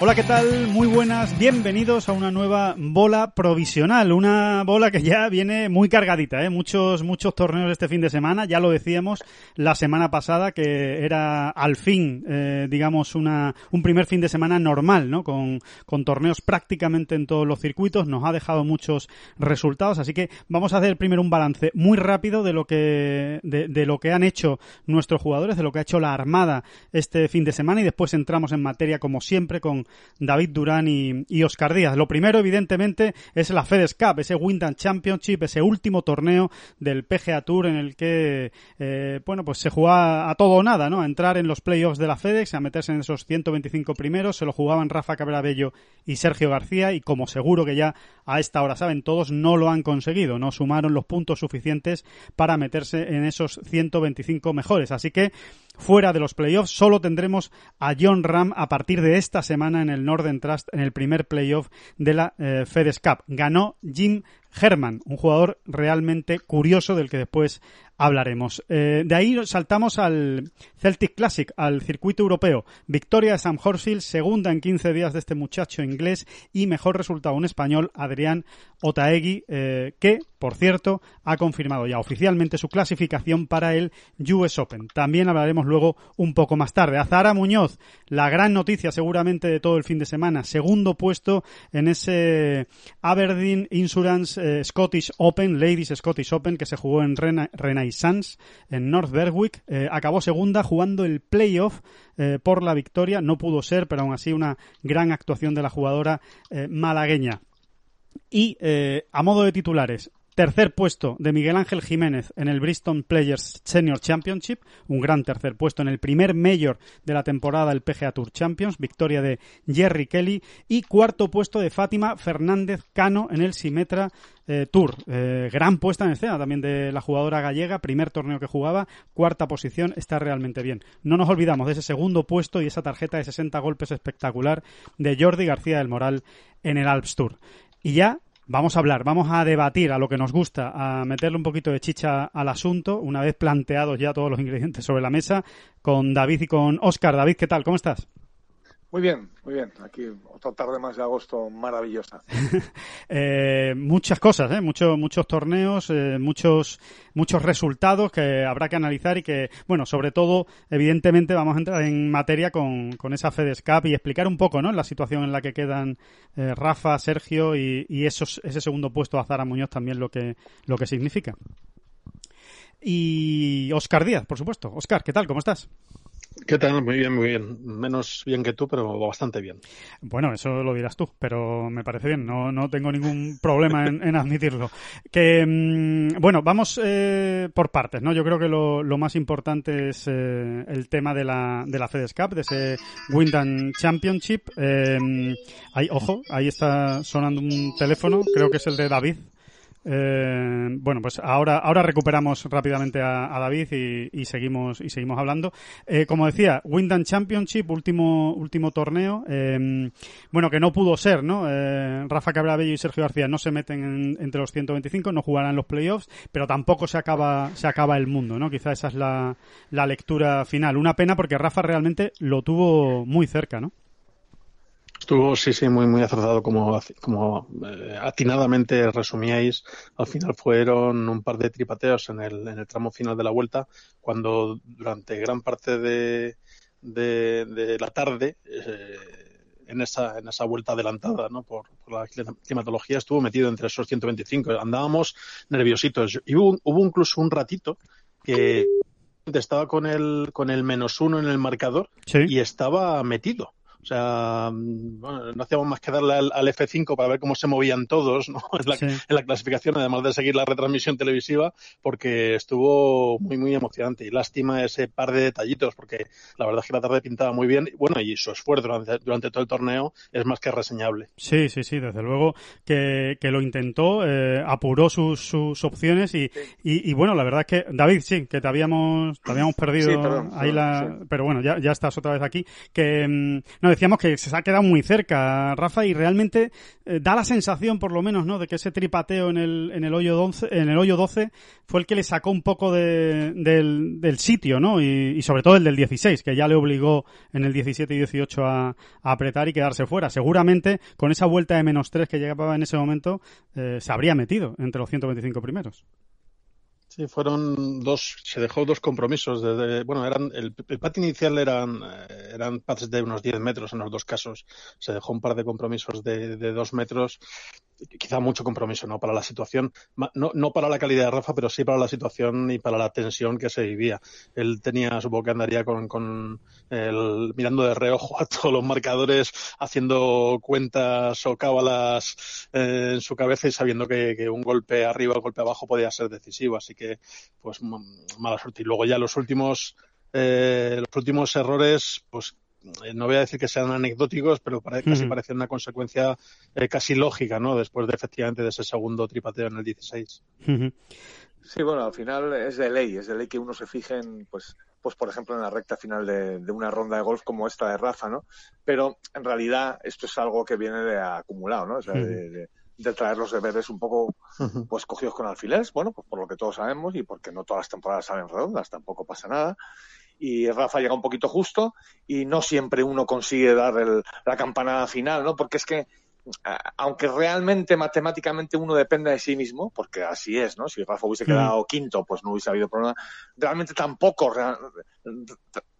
Hola, ¿qué tal? Muy buenas, bienvenidos a una nueva bola provisional, una bola que ya viene muy cargadita, ¿eh? Muchos, muchos torneos este fin de semana, ya lo decíamos la semana pasada que era al fin, eh, digamos, una, un primer fin de semana normal, ¿no? Con, con torneos prácticamente en todos los circuitos, nos ha dejado muchos resultados, así que vamos a hacer primero un balance muy rápido de lo que, de, de lo que han hecho nuestros jugadores, de lo que ha hecho la Armada este fin de semana y después entramos en materia como siempre con David Durán y, Oscar Díaz. Lo primero, evidentemente, es la FedEx Cup, ese Wyndham Championship, ese último torneo del PGA Tour en el que, eh, bueno, pues se jugaba a todo o nada, ¿no? A entrar en los playoffs de la FedEx, a meterse en esos 125 primeros, se lo jugaban Rafa Cabrera y Sergio García y como seguro que ya a esta hora saben todos, no lo han conseguido, no sumaron los puntos suficientes para meterse en esos 125 mejores. Así que fuera de los playoffs. Solo tendremos a John Ram a partir de esta semana en el Northern Trust en el primer playoff de la eh, FedEx Cup. Ganó Jim Herman, un jugador realmente curioso del que después hablaremos. Eh, de ahí saltamos al Celtic Classic, al circuito europeo. Victoria de Sam Horsfield, segunda en 15 días de este muchacho inglés y mejor resultado un español, Adrián Otaegui, eh, que, por cierto, ha confirmado ya oficialmente su clasificación para el US Open. También hablaremos luego un poco más tarde. Azara Muñoz, la gran noticia seguramente de todo el fin de semana, segundo puesto en ese Aberdeen Insurance eh, Scottish Open, Ladies Scottish Open, que se jugó en Rena- En North Berwick. Eh, acabó segunda jugando el playoff eh, por la victoria. No pudo ser, pero aún así una gran actuación de la jugadora eh, malagueña. Y a modo de titulares, tercer puesto de Miguel Ángel Jiménez en el Bristol Players Senior Championship, un gran tercer puesto en el primer Major de la temporada del PGA Tour Champions, victoria de Jerry Kelly y cuarto puesto de Fátima Fernández Cano en el Simetra eh, Tour. Eh, gran puesta en escena también de la jugadora gallega, primer torneo que jugaba, cuarta posición, está realmente bien. No nos olvidamos de ese segundo puesto y esa tarjeta de 60 golpes espectacular de Jordi García del Moral en el Alps Tour. Y ya vamos a hablar, vamos a debatir a lo que nos gusta, a meterle un poquito de chicha al asunto, una vez planteados ya todos los ingredientes sobre la mesa, con David y con Oscar. David, ¿qué tal? ¿Cómo estás? Muy bien, muy bien. Aquí otra tarde más de agosto maravillosa. Eh, muchas cosas, ¿eh? muchos muchos torneos, eh, muchos muchos resultados que habrá que analizar y que, bueno, sobre todo, evidentemente, vamos a entrar en materia con, con esa FedEx Cup y explicar un poco, ¿no? La situación en la que quedan eh, Rafa, Sergio y, y esos, ese segundo puesto a Zara Muñoz también lo que lo que significa. Y Oscar Díaz, por supuesto. Oscar, ¿qué tal? ¿Cómo estás? ¿Qué tal? Muy bien, muy bien. Menos bien que tú, pero bastante bien. Bueno, eso lo dirás tú, pero me parece bien, no, no tengo ningún problema en, admitirlo. Que, mm, bueno, vamos eh, por partes, ¿no? Yo creo que lo, más importante es eh, el tema de la, de la FedEx Cup, de ese Wyndham Championship. Eh, ahí, ojo, ahí está sonando un teléfono, creo que es el de David. Eh, bueno, pues ahora, ahora recuperamos rápidamente a, David y, seguimos y seguimos hablando. Eh, como decía, Wyndham Championship, último último torneo. eh, bueno, que no pudo ser, ¿no? Eh, Rafa Cabrabello y Sergio García no se meten en- entre los 125, no jugarán los playoffs, pero tampoco se acaba se acaba el mundo, ¿no? Quizá esa es la, la lectura final. Una pena porque Rafa realmente lo tuvo muy cerca, ¿no? Estuvo, sí, sí, muy, muy acertado, como, como eh, atinadamente resumíais. Al final fueron un par de tripateos en el, en el tramo final de la vuelta, cuando durante gran parte de, de, de la tarde, eh, en esa, en esa vuelta adelantada ¿no? por, por, la climatología, estuvo metido entre esos 125. Andábamos nerviositos. Y hubo, hubo incluso un ratito que estaba con el, con el menos uno en el marcador Sí. y estaba metido. O sea, mm, bueno, no hacíamos más que darle al, al F5 para ver cómo se movían todos ¿no? en, la, Sí. en la clasificación, además de seguir la retransmisión televisiva, porque estuvo muy, muy emocionante. Y lástima ese par de detallitos, porque la verdad es que la tarde pintaba muy bien. Y Bueno, y su esfuerzo durante, durante todo el torneo es más que reseñable. Sí, sí, sí, desde luego que, que lo intentó, eh, apuró sus, sus opciones y, y, y bueno, la verdad es que, David, sí, que te habíamos, te habíamos perdido Sí, perdón, ahí perdón, la, sí. pero bueno, ya, ya estás otra vez aquí, que mm, no decíamos que se ha quedado muy cerca, Rafa, y realmente eh, da la sensación, por lo menos, ¿no?, de que ese tripateo en el, en el hoyo 12, en el hoyo 12 fue el que le sacó un poco de, del, del sitio, ¿no? Y, sobre todo el del 16, que ya le obligó en el 17 y 18 a, a apretar y quedarse fuera. Seguramente con esa vuelta de menos 3 que llegaba en ese momento, eh, se habría metido entre los 125 primeros. Sí, fueron dos, se dejó dos compromisos. De, de- bueno, eran el, el pat inicial eran, eh, eran pads de unos 10 metros en los dos casos. Se dejó un par de compromisos de, de dos metros. Quizá mucho compromiso, ¿no? Para la situación, no, no para la calidad de Rafa, pero sí para la situación y para la tensión que se vivía. Él tenía, supongo que andaría con, con el, mirando de reojo a todos los marcadores, haciendo cuentas o cábalas eh, en su cabeza y sabiendo que, que un golpe arriba o golpe abajo podía ser decisivo. Así que, pues, mala suerte. Y luego ya los últimos, eh, los últimos errores, pues, eh, no voy a decir que sean anecdóticos, pero pare- casi parecen una consecuencia eh, casi lógica, ¿no? Después de efectivamente de ese segundo tripateo en el 16. Ujú. Sí, bueno, al final es de ley, es de ley que uno se fije en, pues, pues por ejemplo, en la recta final de, de una ronda de golf como esta de Rafa, ¿no? Pero en realidad esto es algo que viene de acumulado, ¿no? O sea, de, de- de traer los deberes un poco pues cogidos con alfileres, bueno, pues por lo que todos sabemos y porque no todas las temporadas salen redondas, tampoco pasa nada. Y Rafa llega un poquito justo y no siempre uno consigue dar el- la campanada final, ¿no? Porque es que aunque realmente matemáticamente uno depende de sí mismo, porque así es, ¿no? Si Rafa hubiese quedado quinto, pues no hubiese habido problema. Realmente tampoco, real-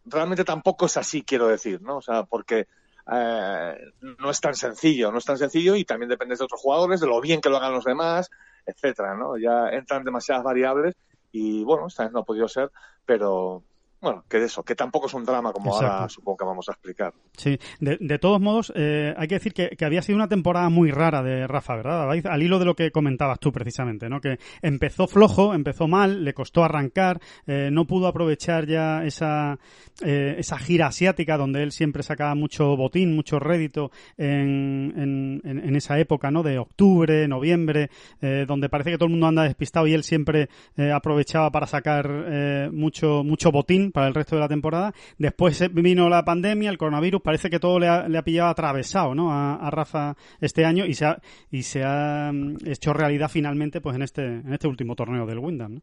realmente tampoco es así, quiero decir, ¿no? O sea, porque eh, no es tan sencillo, no es tan sencillo y también depende de otros jugadores, de lo bien que lo hagan los demás, etcétera, ¿no? Ya entran demasiadas variables y bueno, esta vez no ha podido ser, pero bueno, que de eso, que tampoco es un drama como ahora supongo que vamos a explicar. Sí, de, de todos modos, eh, hay que decir que, que había sido una temporada muy rara de Rafa, ¿verdad? Al hilo de lo que comentabas tú precisamente, ¿no? Que empezó flojo, empezó mal, le costó arrancar, eh, no pudo aprovechar ya esa, eh, esa gira asiática donde él siempre sacaba mucho botín, mucho rédito en, en, en- en esa época, ¿no? De octubre, noviembre, eh, donde parece que todo el mundo anda despistado y él siempre eh, aprovechaba para sacar eh, mucho, mucho botín para el resto de la temporada. Después vino la pandemia, el coronavirus, parece que todo le ha, le ha pillado atravesado, ¿no? A, a Rafa este año y se ha, y se ha mm, hecho realidad finalmente, pues en este, en este último torneo del Wyndham, ¿no?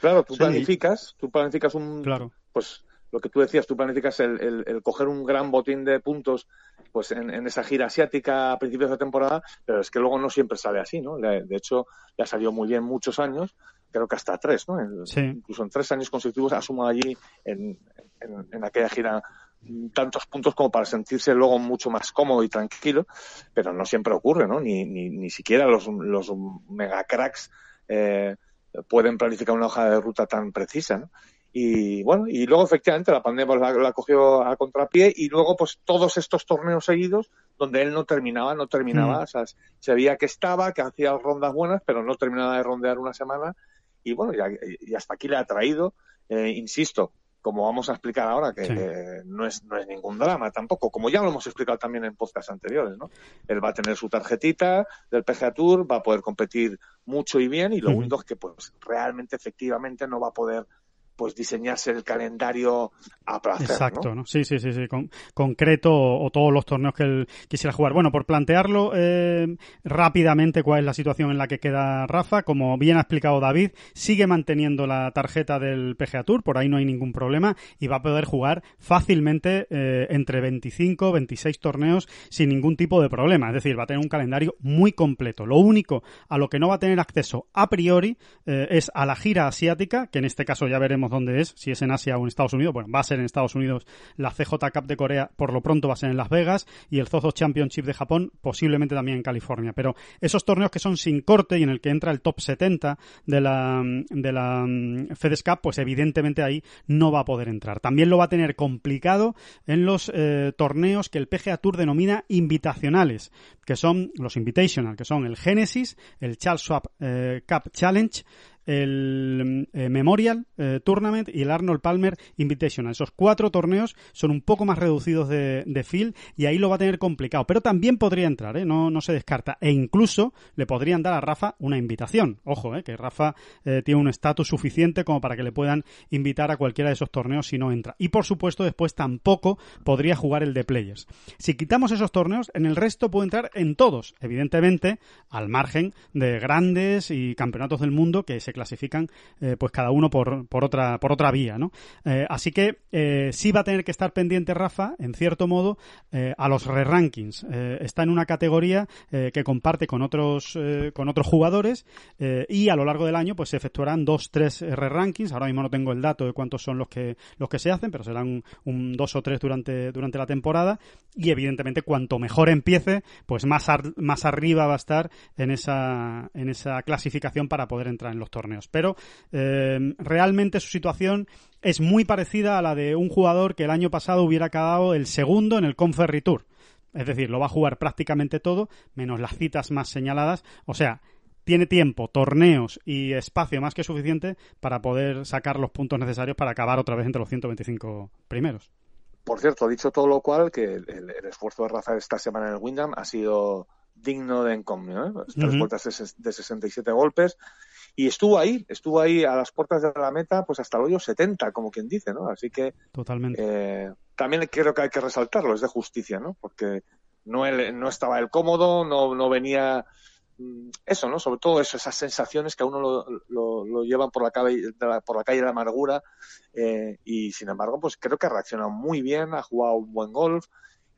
Claro, tú Sí. planificas, tú planificas un, Claro. pues lo que tú decías, tú planificas el, el- el coger un gran botín de puntos pues en, en esa gira asiática a principios de temporada, pero es que luego no siempre sale así, ¿no? De hecho, ya salió muy bien muchos años, creo que hasta tres, ¿no? En- Sí. Incluso en tres años consecutivos ha sumado allí en, en- en aquella gira tantos puntos como para sentirse luego mucho más cómodo y tranquilo, pero no siempre ocurre, ¿no? Ni, ni, ni siquiera los, los mega cracks eh, pueden planificar una hoja de ruta tan precisa, ¿no? Y bueno, y luego efectivamente la pandemia la, la cogió a contrapié y luego pues todos estos torneos seguidos donde él no terminaba, no terminaba, Mm. o sea, se veía que estaba, que hacía rondas buenas, pero no terminaba de rondear una semana y bueno, y, y hasta aquí le ha traído, eh, insisto, como vamos a explicar ahora, que Sí. eh, no, es, no es ningún drama tampoco, como ya lo hemos explicado también en podcasts anteriores, ¿no? Él va a tener su tarjetita del PGA Tour, va a poder competir mucho y bien, y lo único es que pues realmente, efectivamente, no va a poder pues diseñarse el calendario a placer, Exacto, ¿no? Sí, sí, sí, sí, con- concreto o, o todos los torneos que él quisiera jugar. Bueno, por plantearlo eh, rápidamente cuál es la situación en la que queda Rafa, como bien ha explicado David, sigue manteniendo la tarjeta del PGA Tour, por ahí no hay ningún problema y va a poder jugar fácilmente eh, entre 25, 26 torneos sin ningún tipo de problema. Es decir, va a tener un calendario muy completo. Lo único a lo que no va a tener acceso a priori eh, es a la gira asiática, que en este caso ya veremos dónde es, si es en Asia o en Estados Unidos, bueno, va a ser en Estados Unidos la CJ Cup de Corea, por lo pronto va a ser en Las Vegas, y el Zozo Championship de Japón posiblemente también en California. Pero esos torneos que son sin corte y en el que entra el top 70 de la, de la mm, FedEx Cup, pues evidentemente ahí no va a poder entrar. También lo va a tener complicado en los eh, torneos que el PGA Tour denomina invitacionales, que son los Invitational, que son el Genesis, el Charles Schwab eh, Cup Challenge, el eh, Memorial eh, Tournament y el Arnold Palmer Invitational. Esos cuatro torneos son un poco más reducidos de, de field y ahí lo va a tener complicado. Pero también podría entrar, ¿eh? no, no se descarta. E incluso le podrían dar a Rafa una invitación. Ojo, que Rafa tiene un estatus suficiente como para que le puedan invitar a cualquiera de esos torneos si no entra. Y por supuesto después tampoco podría jugar el de Players. Si quitamos esos torneos, en el resto puede entrar en todos. Evidentemente, al margen de grandes y campeonatos del mundo que se clasifican eh, pues cada uno por, por otra por otra vía no eh, así que eh, sí va a tener que estar pendiente Rafa en cierto modo a los re rankings Eh, está en una categoría que comparte con otros con otros jugadores y a lo largo del año pues se efectuarán dos tres re rankings ahora mismo no tengo el dato de cuántos son los que los que se hacen pero serán un, un dos o tres durante durante la temporada. Y evidentemente cuanto mejor empiece pues más ar- más arriba va a estar en esa en esa clasificación para poder entrar en los torneos pero eh, realmente su situación es muy parecida a la de un jugador que el año pasado hubiera acabado el segundo en el Conferry Tour es decir, lo va a jugar prácticamente todo, menos las citas más señaladas. O sea, tiene tiempo, torneos y espacio más que suficiente para poder sacar los puntos necesarios para acabar otra vez entre los 125 primeros. Por cierto, dicho todo lo cual, que el, el esfuerzo de Rafa esta semana en el Wyndham ha sido digno de encomio. ¿eh? Tres Ujú. vueltas de, ses- de 67 golpes. Y estuvo ahí, estuvo ahí a las puertas de la meta, pues hasta el hoyo 70, como quien dice, ¿no? Así que Totalmente. eh, también creo que hay que resaltarlo, es de justicia, ¿no? Porque no, él, no estaba él cómodo, no, no venía mm, eso, ¿no? Sobre todo eso, esas sensaciones que a uno lo, lo, lo llevan por la, calle, de la- por la calle de la amargura eh, y sin embargo, pues creo que ha reaccionado muy bien, ha jugado un buen golf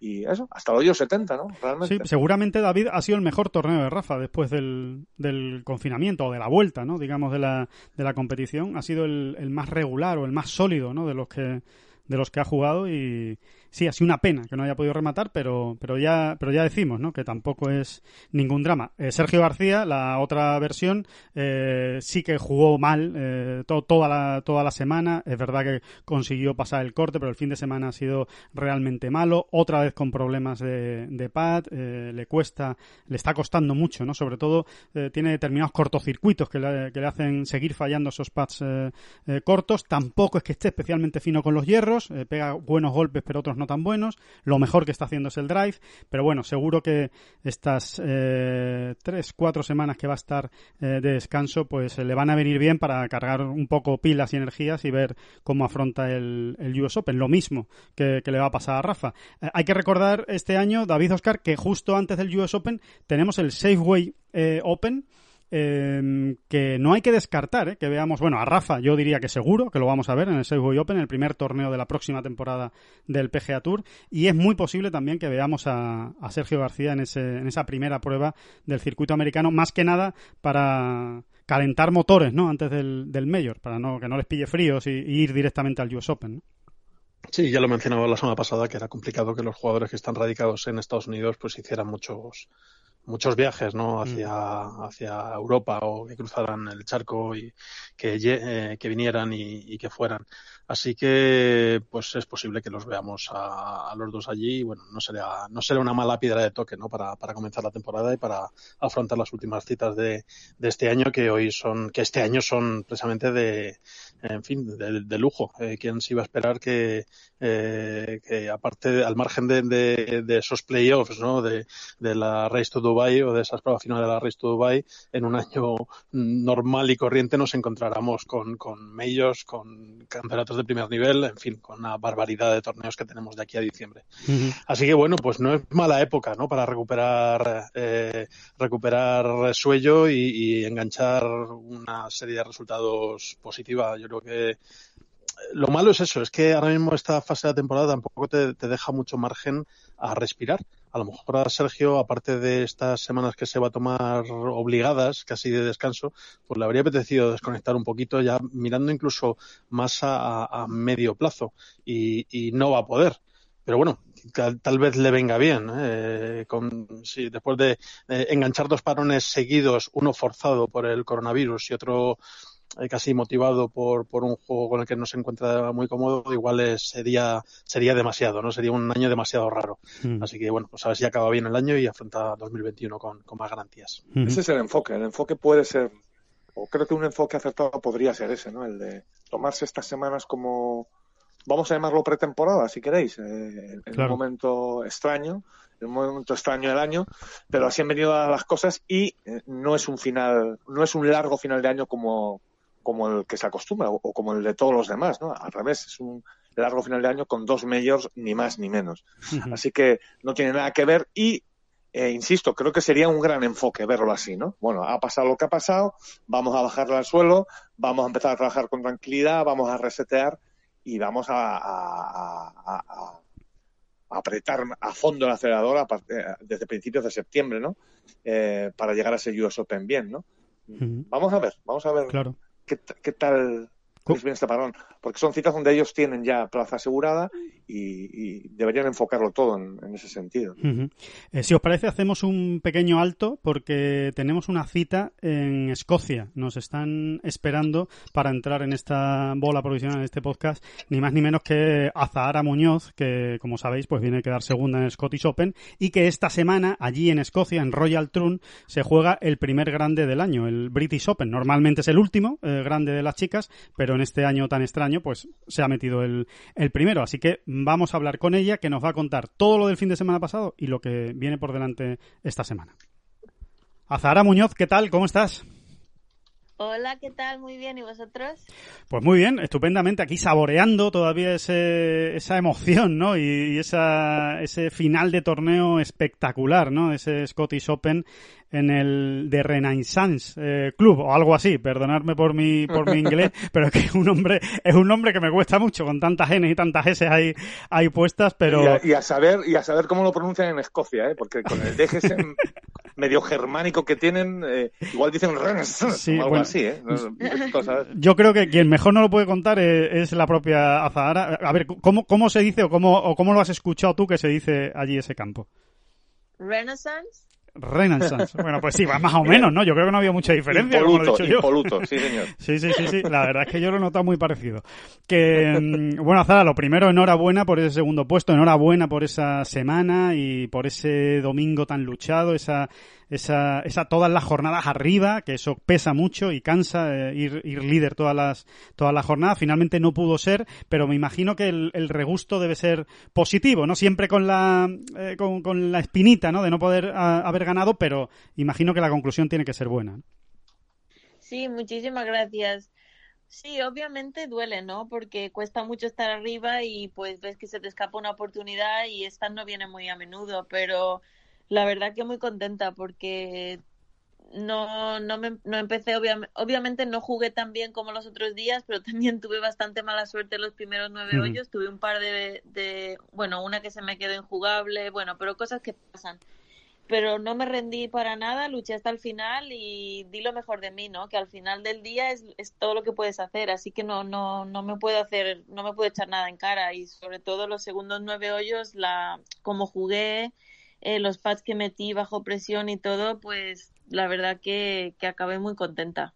y eso, hasta el hoyo 70, ¿no? Realmente. Sí, seguramente David ha sido el mejor torneo de Rafa después del, del confinamiento o de la vuelta, ¿no? Digamos, de la, de la competición. Ha sido el, el más regular o el más sólido, ¿no? De los que, de los que ha jugado y sí, ha sido una pena que no haya podido rematar, pero, pero ya, pero ya decimos, ¿no? Que tampoco es ningún drama. Eh, Sergio García, la otra versión, eh, sí que jugó mal eh, to- toda la, toda la semana. Es verdad que consiguió pasar el corte, pero el fin de semana ha sido realmente malo. Otra vez con problemas de, de pad, eh, le cuesta, le está costando mucho, ¿no? Sobre todo eh, tiene determinados cortocircuitos que le, que le hacen seguir fallando esos pads cortos. Tampoco es que esté especialmente fino con los hierros, pega buenos golpes, pero otros no tan buenos. Lo mejor que está haciendo es el drive, pero bueno, seguro que estas eh, tres, cuatro semanas que va a estar eh, de descanso, pues eh, le van a venir bien para cargar un poco pilas y energías y ver cómo afronta el, US Open. Lo mismo que, le va a pasar a Rafa. Eh, hay que recordar este año, David Oscar, que justo antes del US Open tenemos el Safeway Open. Eh, que no hay que descartar, eh, que veamos, bueno, a Rafa yo diría que seguro, que lo vamos a ver en el Safeway Open, el primer torneo de la próxima temporada del PGA Tour, y es muy posible también que veamos a, Sergio García en, ese, en esa primera prueba del circuito americano, más que nada para calentar motores, ¿no? Antes del, del Mayor, para no, que no les pille fríos y, y ir directamente al US Open, ¿no? Sí, ya lo mencionaba la semana pasada que era complicado que los jugadores que están radicados en Estados Unidos pues hicieran muchos muchos viajes no hacia hacia Europa o que cruzaran el charco y que eh, que vinieran y, y que fueran así que pues es posible que los veamos a, los dos allí y bueno no será no será una mala piedra de toque no para, para comenzar la temporada y para afrontar las últimas citas de, de este año que hoy son que este año son precisamente de en fin de, lujo. Eh, quién se iba a esperar que eh, que aparte al margen de, de, de esos playoffs no de, de la Race to Dubai o de esas pruebas finales de la Race to Dubai en un año normal y corriente nos encontráramos con con majors con campeonatos de primer nivel en fin con una barbaridad de torneos que tenemos de aquí a diciembre. Así que bueno pues no es mala época no para recuperar eh, recuperar suello y, y enganchar una serie de resultados positiva. Yo creo que lo malo es eso, es que ahora mismo esta fase de la temporada tampoco te, deja mucho margen a respirar. A lo mejor a Sergio, aparte de estas semanas que se va a tomar obligadas, casi de descanso, pues le habría apetecido desconectar un poquito ya mirando incluso más a, medio plazo y, no va a poder. Pero bueno, tal, vez le venga bien. ¿eh? Con, después de enganchar dos parones seguidos, uno forzado por el coronavirus y otro eh, casi motivado por, por un juego con el que no se encuentra muy cómodo, igual sería, sería demasiado, ¿no? Sería un año demasiado raro. Mm. Así que, bueno, pues a ver si acaba bien el año y afronta 2021 con, con más garantías. Ese es el enfoque. El enfoque puede ser, o creo que un enfoque acertado podría ser ese, ¿no? El de tomarse estas semanas como, vamos a llamarlo pretemporada, si queréis, eh, en un momento extraño, en un momento extraño del año, pero así han venido las cosas y eh, no es un final, no es un largo final de año como, como el que se acostumbra o, como el de todos los demás, ¿no? Al revés, es un largo final de año con dos majors ni más ni menos. Así que no tiene nada que ver y eh, insisto, creo que sería un gran enfoque verlo así, ¿no? Bueno, ha pasado lo que ha pasado, vamos a bajarle al suelo, vamos a empezar a trabajar con tranquilidad, vamos a resetear y vamos a, apretar a fondo el acelerador desde principios de septiembre, ¿no? Eh, para llegar a ese US Open bien, ¿no? Vamos a ver, vamos a ver claro qué, qué tal bien este parón, porque son citas donde ellos tienen ya plaza asegurada y, deberían enfocarlo todo en, ese sentido. Eh, si os parece, hacemos un pequeño alto porque tenemos una cita en Escocia. Nos están esperando para entrar en esta bola provisional, en este podcast, ni más ni menos que Azahara Muñoz, que como sabéis, pues viene a quedar segunda en el Scottish Open y que esta semana allí en Escocia, en Royal Troon, se juega el primer grande del año, el British Open. Normalmente es el último eh, grande de las chicas, pero en este año tan extraño, pues se ha metido el, el primero. Así que vamos a hablar con ella, que nos va a contar todo lo del fin de semana pasado y lo que viene por delante esta semana. Azahara Muñoz, ¿qué tal? ¿Cómo estás? Hola, ¿qué tal? Muy bien, ¿y vosotros? Pues muy bien, estupendamente, aquí saboreando todavía ese, esa emoción, ¿no? Y, esa, ese final de torneo espectacular, ¿no? Ese Scottish Open en el de Renaissance eh, Club o algo así, perdonadme por mi por mi inglés, pero es que es un nombre es un nombre que me cuesta mucho con tantas N y tantas S ahí hay puestas, pero y a, saber y a saber cómo lo pronuncian en Escocia, ¿eh? porque con el DGS medio germánico que tienen, eh, igual dicen Renaissance o algo así, ¿eh? Yo creo que quien mejor no lo puede contar es, la propia Azahara. A ver, ¿cómo, cómo se dice o cómo, o cómo lo has escuchado tú que se dice allí ese campo? Renaissance. Renaissance. Bueno, pues sí, va más o menos, ¿no? Yo creo que no había mucha diferencia. Impoluto, impoluto, sí, señor. Sí, sí, sí, sí. La verdad es que yo lo he notado muy parecido. Que, mm, bueno, Zara, lo primero, enhorabuena por ese segundo puesto, enhorabuena por esa semana y por ese domingo tan luchado, esa esa, esa todas las jornadas arriba, que eso pesa mucho y cansa eh, ir, ir, líder todas las, todas las jornadas. Finalmente no pudo ser, pero me imagino que el, el regusto debe ser positivo, ¿no? Siempre con la, eh, con, con, la espinita, ¿no? De no poder haber ganado, pero imagino que la conclusión tiene que ser buena. Sí, muchísimas gracias. Sí, obviamente duele, ¿no? Porque cuesta mucho estar arriba y pues ves que se te escapa una oportunidad y esta no viene muy a menudo, pero la verdad que muy contenta porque no, no, me, no empecé, obviamente no jugué tan bien como los otros días, pero también tuve bastante mala suerte los primeros nueve hoyos. Tuve un par de, de, bueno, una que se me quedó injugable, bueno, pero cosas que pasan. Pero no me rendí para nada, luché hasta el final y di lo mejor de mí, ¿no? Que al final del día es, es todo lo que puedes hacer, así que no, no, no me puedo hacer, no me puedo echar nada en cara y sobre todo los segundos nueve hoyos, la, como jugué, eh, los pads que metí bajo presión y todo, pues la verdad que, que acabé muy contenta.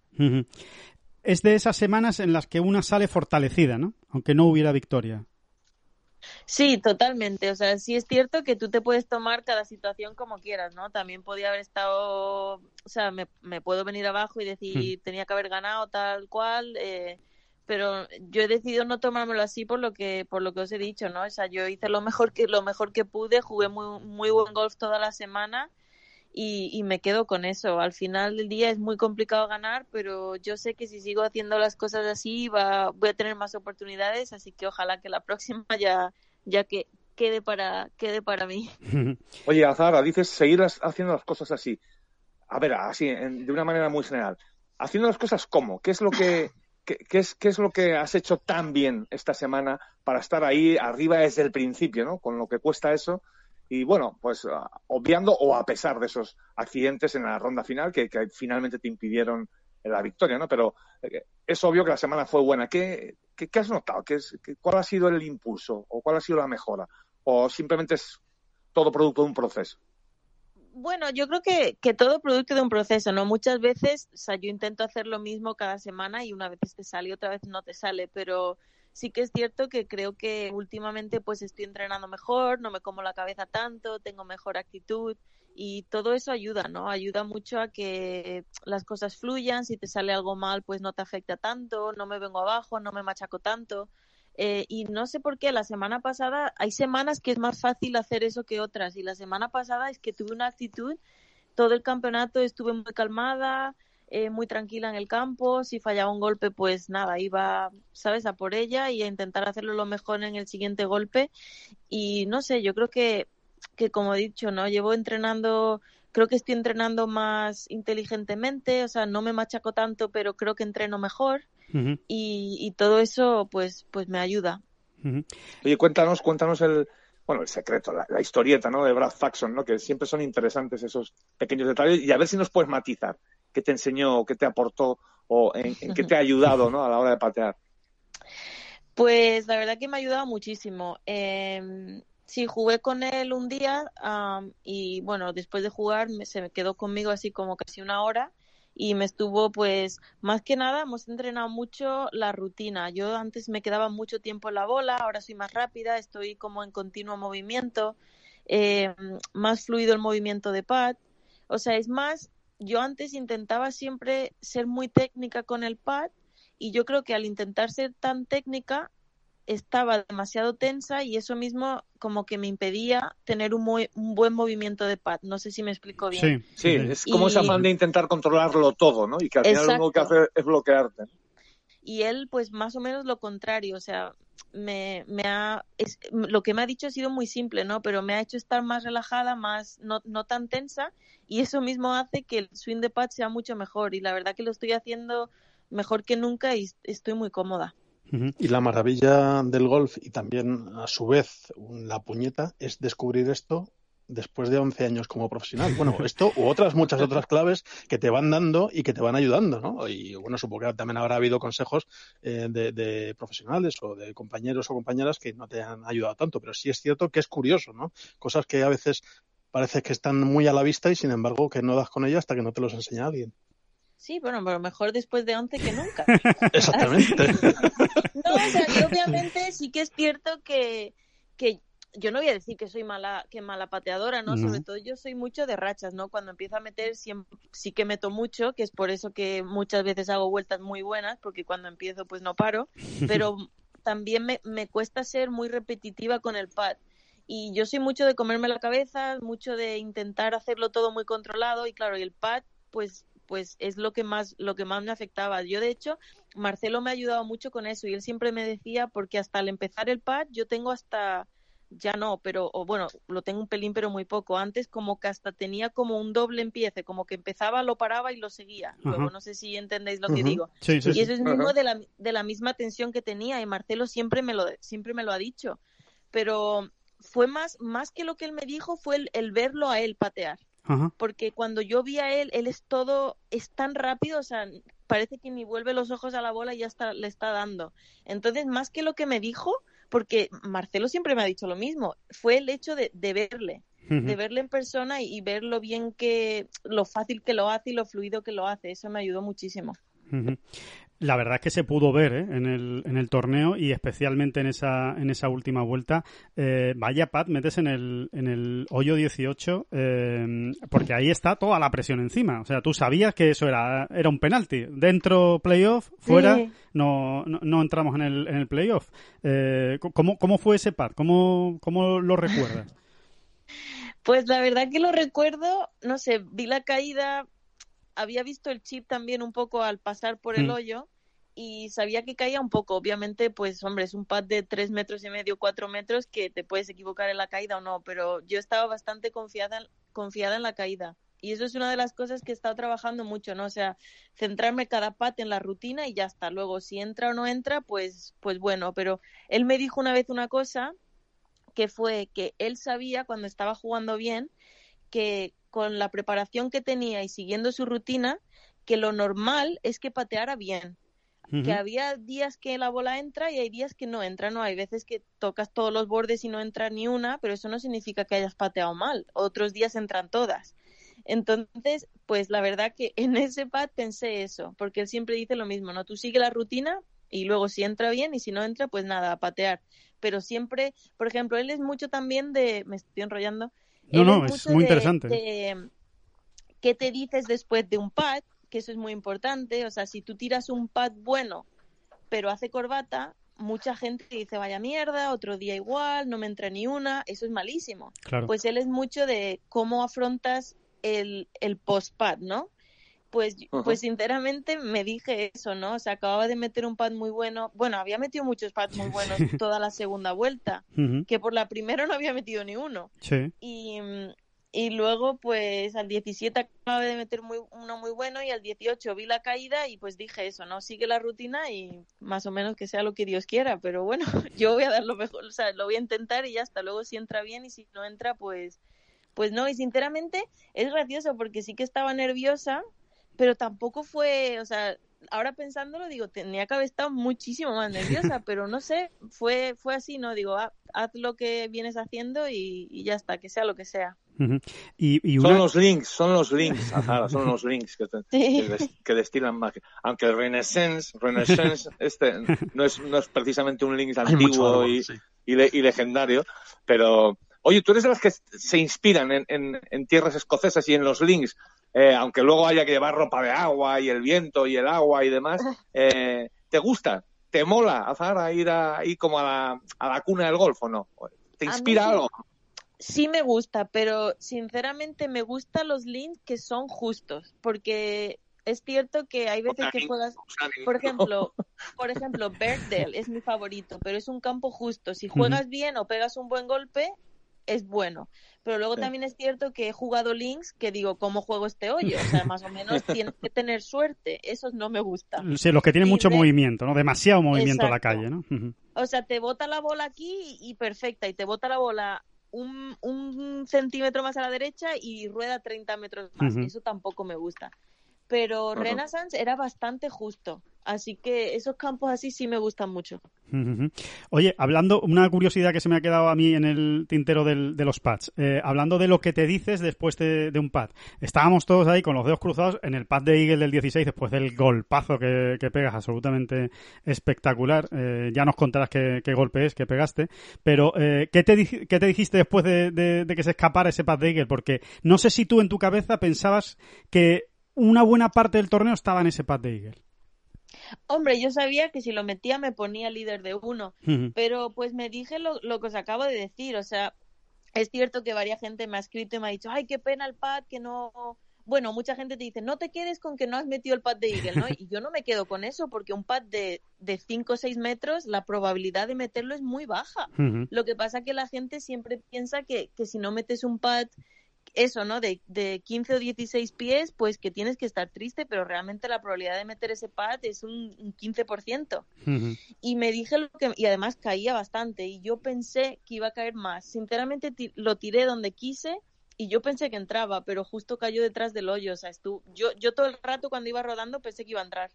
Es de esas semanas en las que una sale fortalecida, ¿no? Aunque no hubiera victoria. Sí, totalmente. O sea, sí es cierto que tú te puedes tomar cada situación como quieras, ¿no? También podía haber estado, o sea, me, me puedo venir abajo y decir, tenía que haber ganado tal cual, eh, pero yo he decidido no tomármelo así por lo que por lo que os he dicho no o sea yo hice lo mejor que lo mejor que pude jugué muy muy buen golf toda la semana y, y me quedo con eso. Al final del día es muy complicado ganar pero yo sé que si sigo haciendo las cosas así va voy a tener más oportunidades así que ojalá que la próxima ya ya que quede para quede para mí. Oye Azara dices seguir haciendo las cosas así. A ver así de una manera muy general. Haciendo las cosas cómo qué es lo que ¿qué, es, ¿qué es lo que has hecho tan bien esta semana para estar ahí arriba desde el principio, ¿no? Con lo que cuesta eso. Y bueno, pues ah, obviando o a pesar de esos accidentes en la ronda final que, finalmente te impidieron la victoria, ¿no? Pero eh, es obvio que la semana fue buena. ¿Qué, qué, has notado? ¿Qué es, qué- ¿Cuál ha sido el impulso? ¿O cuál ha sido la mejora? ¿O simplemente es todo producto de un proceso? Bueno, yo creo que, que todo producto de un proceso, ¿no? Muchas veces, o sea, yo intento hacer lo mismo cada semana y una vez te sale y otra vez no te sale, pero sí que es cierto que creo que últimamente pues estoy entrenando mejor, no me como la cabeza tanto, tengo mejor actitud y todo eso ayuda, ¿no? Ayuda mucho a que las cosas fluyan, si te sale algo mal pues no te afecta tanto, no me vengo abajo, no me machaco tanto. Eh, y no sé por qué, la semana pasada, hay semanas que es más fácil hacer eso que otras. Y la semana pasada es que tuve una actitud, todo el campeonato estuve muy calmada, eh, muy tranquila en el campo. Si fallaba un golpe, pues nada, iba, ¿sabes?, a por ella y a intentar hacerlo lo mejor en el siguiente golpe. Y no sé, yo creo que, que como he dicho, ¿no? Llevo entrenando, creo que estoy entrenando más inteligentemente, o sea, no me machaco tanto, pero creo que entreno mejor Y, y todo eso pues pues me ayuda. Oye, cuéntanos, cuéntanos el, bueno, el secreto, la, la historieta, ¿no? De Brad Faxon, ¿no? Que siempre son interesantes esos pequeños detalles y a ver si nos puedes matizar qué te enseñó, qué te aportó o en, en qué te ha ayudado, ¿no? A la hora de patear. Pues la verdad que me ha ayudado muchísimo. Eh, sí, jugué con él un día y bueno, después de jugar me- se me quedó conmigo así como casi una hora y me estuvo pues más que nada hemos entrenado mucho la rutina. Yo antes me quedaba mucho tiempo en la bola, ahora soy más rápida, estoy como en continuo movimiento, eh, más fluido el movimiento de pad. O sea, es más, yo antes intentaba siempre ser muy técnica con el pad y yo creo que al intentar ser tan técnica estaba demasiado tensa y eso mismo como que me impedía tener un, muy, un buen movimiento de pad. No sé si me explico bien. Sí, Sí, es como Y- ese afán de intentar controlarlo todo, ¿no? Y que al final lo único que Exacto. hace es bloquearte. Y él pues más o menos lo contrario, o sea, me, me ha, es- lo que me ha dicho ha sido muy simple, ¿no? Pero me ha hecho estar más relajada, más, no, no tan tensa y eso mismo hace que el swing de pad sea mucho mejor y la verdad que lo estoy haciendo mejor que nunca y estoy muy cómoda. Y la maravilla del golf y también a su vez la puñeta es descubrir esto después de 11 años como profesional. Bueno, esto u otras muchas otras claves que te van dando y que te van ayudando, ¿no? Y bueno, supongo que también habrá habido consejos eh, de, de profesionales o de compañeros o compañeras que no te han ayudado tanto, pero sí es cierto que es curioso, ¿no? Cosas que a veces parece que están muy a la vista y sin embargo que no das con ellas hasta que no te los enseña alguien. Sí, bueno, pero mejor después de 11 que nunca. Exactamente. No, o sea, que obviamente sí que es cierto que, que yo no voy a decir que soy mala, que mala pateadora, ¿no? No. Sobre todo yo soy mucho de rachas, ¿no? Cuando empiezo a meter siempre, sí que meto mucho, que es por eso que muchas veces hago vueltas muy buenas, porque cuando empiezo pues no paro, pero también me, me cuesta ser muy repetitiva con el pad. Y yo soy mucho de comerme la cabeza, mucho de intentar hacerlo todo muy controlado y claro, y el pad pues pues es lo que más lo que más me afectaba. Yo de hecho Marcelo me ha ayudado mucho con eso y él siempre me decía porque hasta al empezar el pad yo tengo hasta ya no, pero o bueno, lo tengo un pelín pero muy poco. Antes como que hasta tenía como un doble empiece, como que empezaba, lo paraba y lo seguía. Luego Ajá. no sé si entendéis lo que digo. Sí, sí, Y sí. eso es mismo de la, de la misma tensión que tenía y Marcelo siempre me lo siempre me lo ha dicho. Pero fue más más que lo que él me dijo fue el, el verlo a él patear Ajá. porque cuando yo vi a él, él es todo, es tan rápido, o sea, parece que ni vuelve los ojos a la bola y ya está, le está dando. Entonces, más que lo que me dijo, porque Marcelo siempre me ha dicho lo mismo, fue el hecho de, de verle, de verle en persona y, y ver lo bien que, lo fácil que lo hace y lo fluido que lo hace. Eso me ayudó muchísimo. La verdad es que se pudo ver ¿eh? en, el, en el torneo y especialmente en esa, en esa última vuelta. Eh, vaya, Pat, metes en el, en el hoyo 18 eh, porque ahí está toda la presión encima. O sea, tú sabías que eso era, era un penalti. Dentro playoff, fuera Sí. no, no, no entramos en el, en el playoff. ¿cómo, ¿Cómo fue ese Pat? ¿Cómo, cómo lo recuerdas? Pues la verdad que lo recuerdo, no sé, vi la caída, había visto el chip también un poco al pasar por el Mm. hoyo y sabía que caía un poco. Obviamente, pues hombre, es un pad de tres metros y medio, cuatro metros que te puedes equivocar en la caída o no, pero yo estaba bastante confiada, en- confiada en la caída Y eso es una de las cosas que he estado trabajando mucho, ¿no? O sea, centrarme cada pat en la rutina y ya está. Luego, si entra o no entra, pues, pues bueno. Pero él me dijo una vez una cosa que fue que él sabía cuando estaba jugando bien que con la preparación que tenía y siguiendo su rutina, que lo normal es que pateara bien. Que había días que la bola entra y hay días que no entra, ¿no? Hay veces que tocas todos los bordes y no entra ni una, pero eso no significa que hayas pateado mal. Otros días entran todas. Entonces, pues la verdad que en ese pad pensé eso, porque él siempre dice lo mismo, ¿no? Tú sigue la rutina y luego si entra bien y si no entra, pues nada, a patear. Pero siempre, por ejemplo, él es mucho también de, me estoy enrollando. No, no, es muy de- interesante. de, ¿Qué te dices después de un pad? Que eso es muy importante. O sea, si tú tiras un pad bueno, pero hace corbata, mucha gente dice, vaya mierda, otro día igual, no me entra ni una, eso es malísimo. Claro. Pues él es mucho de cómo afrontas el, el post-pad, ¿no? Pues, pues sinceramente me dije eso, ¿no? O sea, acababa de meter un pad muy bueno. Bueno, había metido muchos pads muy buenos toda la segunda vuelta, que por la primera no había metido ni uno. Sí. Y, mm, y luego, pues al 17 acabé de meter muy, uno muy bueno y al 18 vi la caída y pues dije eso, ¿no? Sigue la rutina y más o menos que sea lo que Dios quiera. Pero bueno, yo voy a dar lo mejor, o sea, lo voy a intentar y ya hasta luego si entra bien y si no entra, pues, pues no. Y sinceramente es gracioso porque sí que estaba nerviosa, pero tampoco fue, o sea, ahora pensándolo, digo, tenía que haber estado muchísimo más nerviosa, pero no sé, fue, fue así, ¿no? Digo, ah, haz lo que vienes haciendo y, y ya está, que sea lo que sea. Ujú. Y, y Son los links, son los links, Azara, son los links que, te- Sí. que, des- que destilan magia. Aunque el Renaissance, Renaissance este no es, no es precisamente un mucho antiguo y, sí. y, le- y legendario, pero oye, tú eres de las que se inspiran en, en- en tierras escocesas y en los links, eh, aunque luego haya que llevar ropa de agua y el viento y el agua y demás, eh, ¿te gusta? ¿Te mola, Azara, ir a, ir como a la, a la cuna del golf o no? ¿Te inspira algo? Sí me gusta, pero sinceramente me gustan los links que son justos, porque es cierto que hay veces que juegas, por ejemplo, por ejemplo, Birkdale es mi favorito, pero es un campo justo. Si juegas bien o pegas un buen golpe, es bueno. Pero luego Sí. también es cierto que he jugado links que digo, ¿cómo juego este hoyo? O sea, más o menos tienes que tener suerte. Esos no me gustan. Sí, los que tienen Y mucho movimiento, ¿no? Demasiado movimiento en la Exacto. calle, ¿no? O sea, te bota la bola aquí y perfecta, y te bota la bola un, un centímetro más a la derecha y rueda 30 metros más. Eso tampoco me gusta. Pero. Renaissance era bastante justo. Así que esos campos así sí me gustan mucho. Oye, hablando, una curiosidad que se me ha quedado a mí en el tintero del- de los pads. Eh, hablando de lo que te dices después de, de un pad. Estábamos todos ahí con los dedos cruzados en el pad de Eagle del 16 después del golpazo que, que pegas, absolutamente espectacular. Eh, ya nos contarás qué, qué golpe es que pegaste. Pero, eh, ¿qué, te, qué te dijiste después de, de- de que se escapara ese pad de Eagle? Porque no sé si tú en tu cabeza pensabas que una buena parte del torneo estaba en ese pad de Eagle. Hombre, yo sabía que si lo metía me ponía líder de uno. Pero pues me dije lo, lo que os acabo de decir, o sea, es cierto que varias gente me ha escrito y me ha dicho, ay, qué pena el pad, que no... Bueno, mucha gente te dice, no te quedes con que no has metido el pad de Eagle, ¿no? Y yo no me quedo con eso, porque un pad de, de 5 o 6 metros, la probabilidad de meterlo es muy baja. Lo que pasa que la gente siempre piensa que, que si no metes un pad, eso, ¿no? De, de 15 o 16 pies, pues que tienes que estar triste, pero realmente la probabilidad de meter ese pad es un, un 15% Ujú. y me dije lo que y además caía bastante y yo pensé que iba a caer más sinceramente lo tiré donde quise y yo pensé que entraba pero justo cayó detrás del hoyo o sea estuvo yo yo todo el rato cuando iba rodando pensé que iba a entrar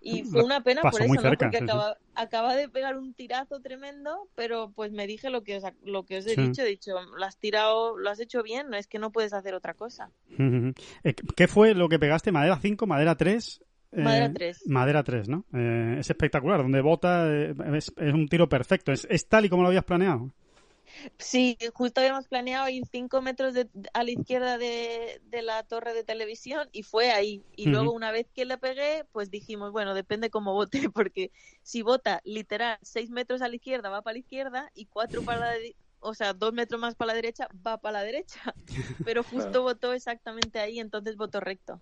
y fue una pena Pasó por eso porque sí, sí. acaba, de pegar un tirazo tremendo pero pues me dije lo que os, lo que os he Sí. dicho he dicho lo has tirado lo has hecho bien no es que no puedes hacer otra cosa. Eh, ¿Qué fue lo que pegaste? ¿Madera 5? ¿Madera 3? Eh, Madera 3. Madera 3, ¿no? Eh, es espectacular. Donde bota eh, es, es un tiro perfecto. Es, es tal y como lo habías planeado. Sí, justo habíamos planeado ir cinco metros de- a la izquierda de, de la torre de televisión y fue ahí. Y luego una vez que le pegué, pues dijimos, bueno, depende cómo vote, porque si vota literal seis metros a la izquierda, va para la izquierda y cuatro para la, o sea, dos metros más para la derecha, va para la derecha. Pero justo votó exactamente ahí, entonces votó recto.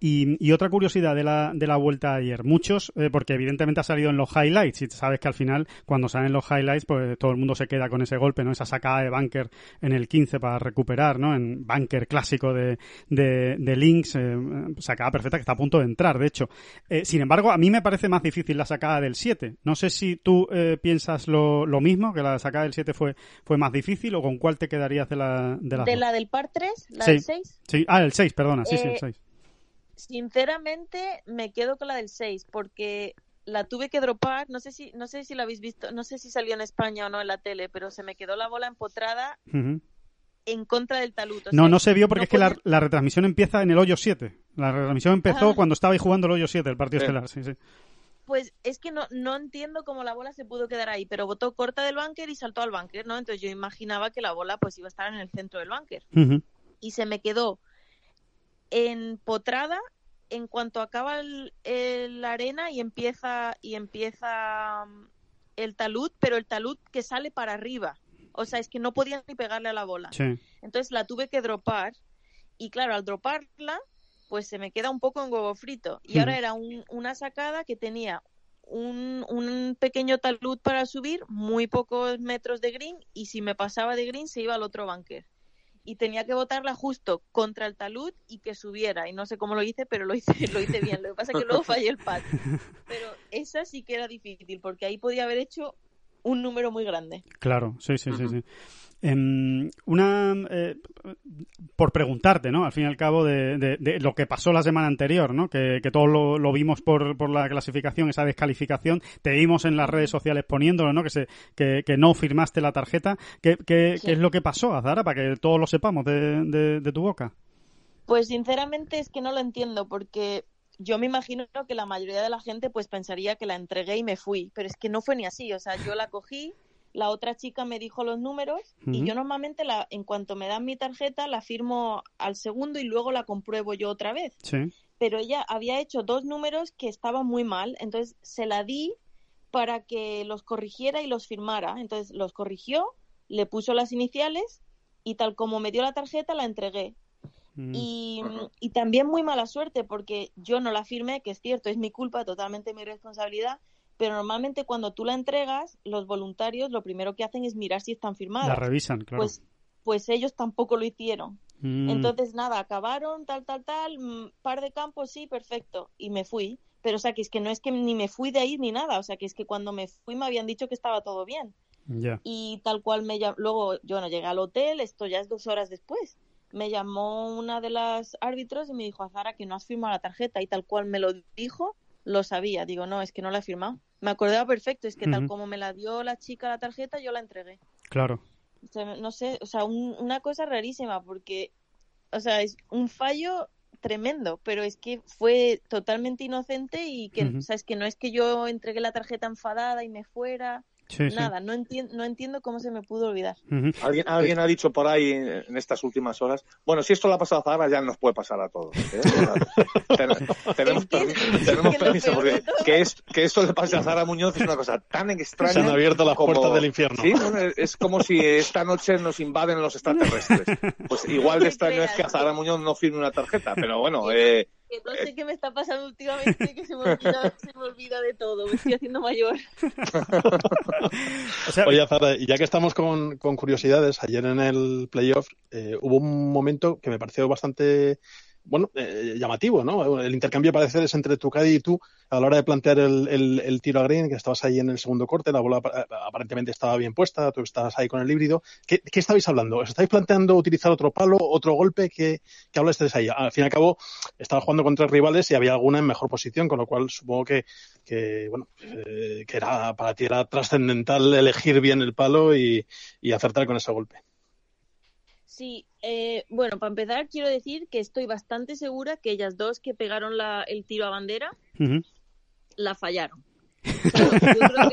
Y, y otra curiosidad de la, de la vuelta ayer. Muchos, eh, porque evidentemente ha salido en los highlights, y sabes que al final, cuando salen los highlights, pues todo el mundo se queda con ese golpe, ¿no? Esa sacada de bunker en el 15 para recuperar, ¿no? En bunker clásico de, de, de Lynx, eh, sacada perfecta que está a punto de entrar, de hecho. Eh, sin embargo, a mí me parece más difícil la sacada del 7. No sé si tú eh, piensas lo, lo mismo, que la sacada del 7 fue, fue más difícil, o con cuál te quedarías de la, de las De la del par 3, la Sí. del 6, Sí, ah, el 6, perdona, sí, sí, el Eh, 6. sinceramente me quedo con la del 6 porque la tuve que dropar, no sé si no sé si la habéis visto, no sé si salió en España o no en la tele, pero se me quedó la bola empotrada Ujú. en contra del talud. o No, sea, no se vio porque no es que la, la retransmisión empieza en el hoyo 7. La retransmisión empezó Ah. cuando estaba ahí jugando el hoyo 7, el partido Sí. estelar, sí, sí. Pues es que no, no entiendo cómo la bola se pudo quedar ahí, pero botó corta del bunker y saltó al bunker, ¿no? Entonces yo imaginaba que la bola pues iba a estar en el centro del bunker. Ujú. Y se me quedó empotrada en cuanto acaba la arena y empieza y empieza mm, el talud, pero el talud que sale para arriba. O sea, es que no podía ni pegarle a la bola. Sí. Entonces la tuve que dropar y claro, al droparla, pues se me queda un poco en huevo frito. Y ahora era un- una sacada que tenía un, un pequeño talud para subir, muy pocos metros de green y si me pasaba de green se iba al otro bunker. Y tenía que botarla justo contra el talud y que subiera. Y no sé cómo lo hice, pero lo hice, lo hice bien. Lo que pasa es que luego fallé el pad. Pero esa sí que era difícil, porque ahí podía haber hecho un número muy grande. Claro, sí, sí, sí, sí. Em, una eh, por preguntarte, ¿no? Al fin y al cabo de, de- de lo que pasó la semana anterior, ¿no? Que, que todos lo, lo vimos por, por la clasificación, esa descalificación. Te vimos en las redes sociales poniéndolo, ¿no? Que se que, que no firmaste la tarjeta. ¿Qué, qué, Sí. qué es lo que pasó, Azara, para que todos lo sepamos de, de, de tu boca? Pues sinceramente es que no lo entiendo porque yo me imagino que la mayoría de la gente pues pensaría que la entregué y me fui, pero es que no fue ni así, o sea, yo la cogí, la otra chica me dijo los números y yo normalmente la en cuanto me dan mi tarjeta la firmo al segundo y luego la compruebo yo otra vez, Sí. pero ella había hecho dos números que estaban muy mal, entonces se la di para que los corrigiera y los firmara, entonces los corrigió, le puso las iniciales y tal como me dio la tarjeta la entregué. Mm. Y, y también muy mala suerte porque yo no la firmé, que es cierto, es mi culpa, totalmente mi responsabilidad, pero normalmente cuando tú la entregas, los voluntarios lo primero que hacen es mirar si están La firmadas. revisan, claro. Pues, pues ellos tampoco lo hicieron. Mm. Entonces, nada, acabaron, tal, tal, tal, mm, par de campos, sí, perfecto, y me fui. Pero, o sea, que es que no es que ni me fui de ahí ni nada, o sea, que es que cuando me fui me habían dicho que estaba todo bien Ya. y tal cual me llamó, luego yo no llegué al hotel, esto ya es dos horas después, me llamó una de las árbitros y me dijo, Azara, que no has firmado la tarjeta y tal cual me lo dijo, lo sabía, digo, no, es que no la he firmado. Me acordaba perfecto, es que tal como me la dio la chica la tarjeta, yo la entregué. Claro. O sea, no sé, o sea, un- una cosa rarísima porque, o sea, es un fallo tremendo, pero es que fue totalmente inocente y que, o sea, es que no es que yo entregué la tarjeta enfadada y me fuera, Sí, sí. nada, no entiendo, no entiendo cómo se me pudo olvidar. Ujú. Alguien, alguien ha dicho por ahí en estas últimas horas, bueno, si esto le ha pasado a Zahara, ya nos puede pasar a todos. ¿eh? Ten- tenemos permi- tenemos permiso, porque que, es, que esto le pase a Zahara Muñoz es una cosa tan extraña. Se han abierto las como- puertas del infierno. Sí, bueno, es como si esta noche nos invaden los extraterrestres. Pues igual de extraño es que a. Zahara Muñoz no firme una tarjeta, pero bueno, eh, Que no sé qué me está pasando últimamente, que se me olvida, se me olvida de todo, me estoy haciendo mayor. O sea, Oye, Azara, y ya que estamos con, con curiosidades, ayer en el playoff eh, hubo un momento que me pareció bastante bueno, eh, llamativo, ¿no? El intercambio de pareceres entre tu caddy y tú a la hora de plantear el, el- el tiro a green, que estabas ahí en el segundo corte, la bola eh, aparentemente estaba bien puesta, tú estabas ahí con el híbrido. ¿Qué, qué estabais hablando? ¿Os estáis planteando utilizar otro palo, otro golpe? ¿Qué, qué hablasteis ahí? Al fin y al cabo, estabas jugando con tres rivales y había alguna en mejor posición, con lo cual supongo que, que bueno, eh, que era para ti era trascendental elegir bien el palo y, y acertar con ese golpe. Sí, eh, bueno, para empezar quiero decir que estoy bastante segura que ellas dos que pegaron la, el tiro a bandera la fallaron. O sea, yo creo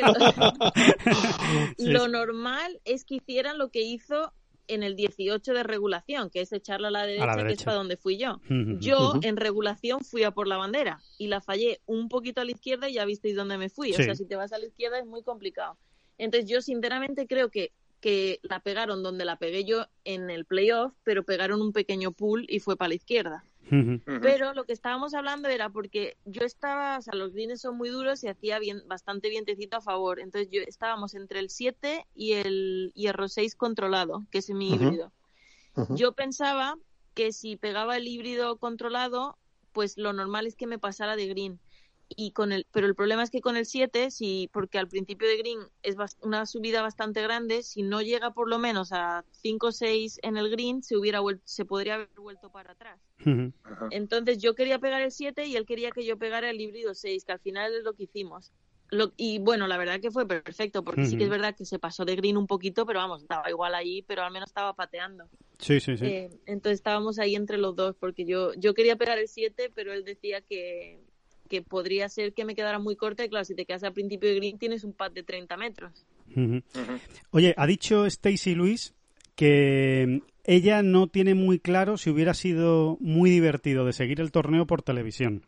que lo, normal es que hicieran lo que hizo en el 18 de regulación, que es echarla a la derecha, que es para donde fui yo. Yo en regulación fui a por la bandera y la fallé un poquito a la izquierda y ya visteis dónde me fui. Sí. O sea, si te vas a la izquierda es muy complicado. Entonces yo sinceramente creo que que la pegaron donde la pegué yo en el playoff, pero pegaron un pequeño pool y fue para la izquierda. Pero lo que estábamos hablando era porque yo estaba, o sea, los greens son muy duros y hacía bien, bastante vientecito a favor. Entonces yo estábamos entre el 7 y el hierro 6 controlado, que es mi híbrido. Yo pensaba que si pegaba el híbrido controlado, pues lo normal es que me pasara de green. Y con el, pero el problema es que con el 7, si, porque al principio de green es una subida bastante grande, si no llega por lo menos a 5 o 6 en el green, se hubiera vuel- se podría haber vuelto para atrás. Entonces yo quería pegar el 7 y él quería que yo pegara el híbrido 6, que al final es lo que hicimos. Lo- y bueno, la verdad que fue perfecto, porque sí que es verdad que se pasó de green un poquito, pero vamos, estaba igual ahí, pero al menos estaba pateando. Sí, sí, sí. Eh, entonces estábamos ahí entre los dos, porque yo, yo quería pegar el 7, pero él decía que, que podría ser que me quedara muy corta. Y claro, si te quedas al principio de green, tienes un pad de 30 metros. Oye, ha dicho Stacy Luis que ella no tiene muy claro si hubiera sido muy divertido de seguir el torneo por televisión.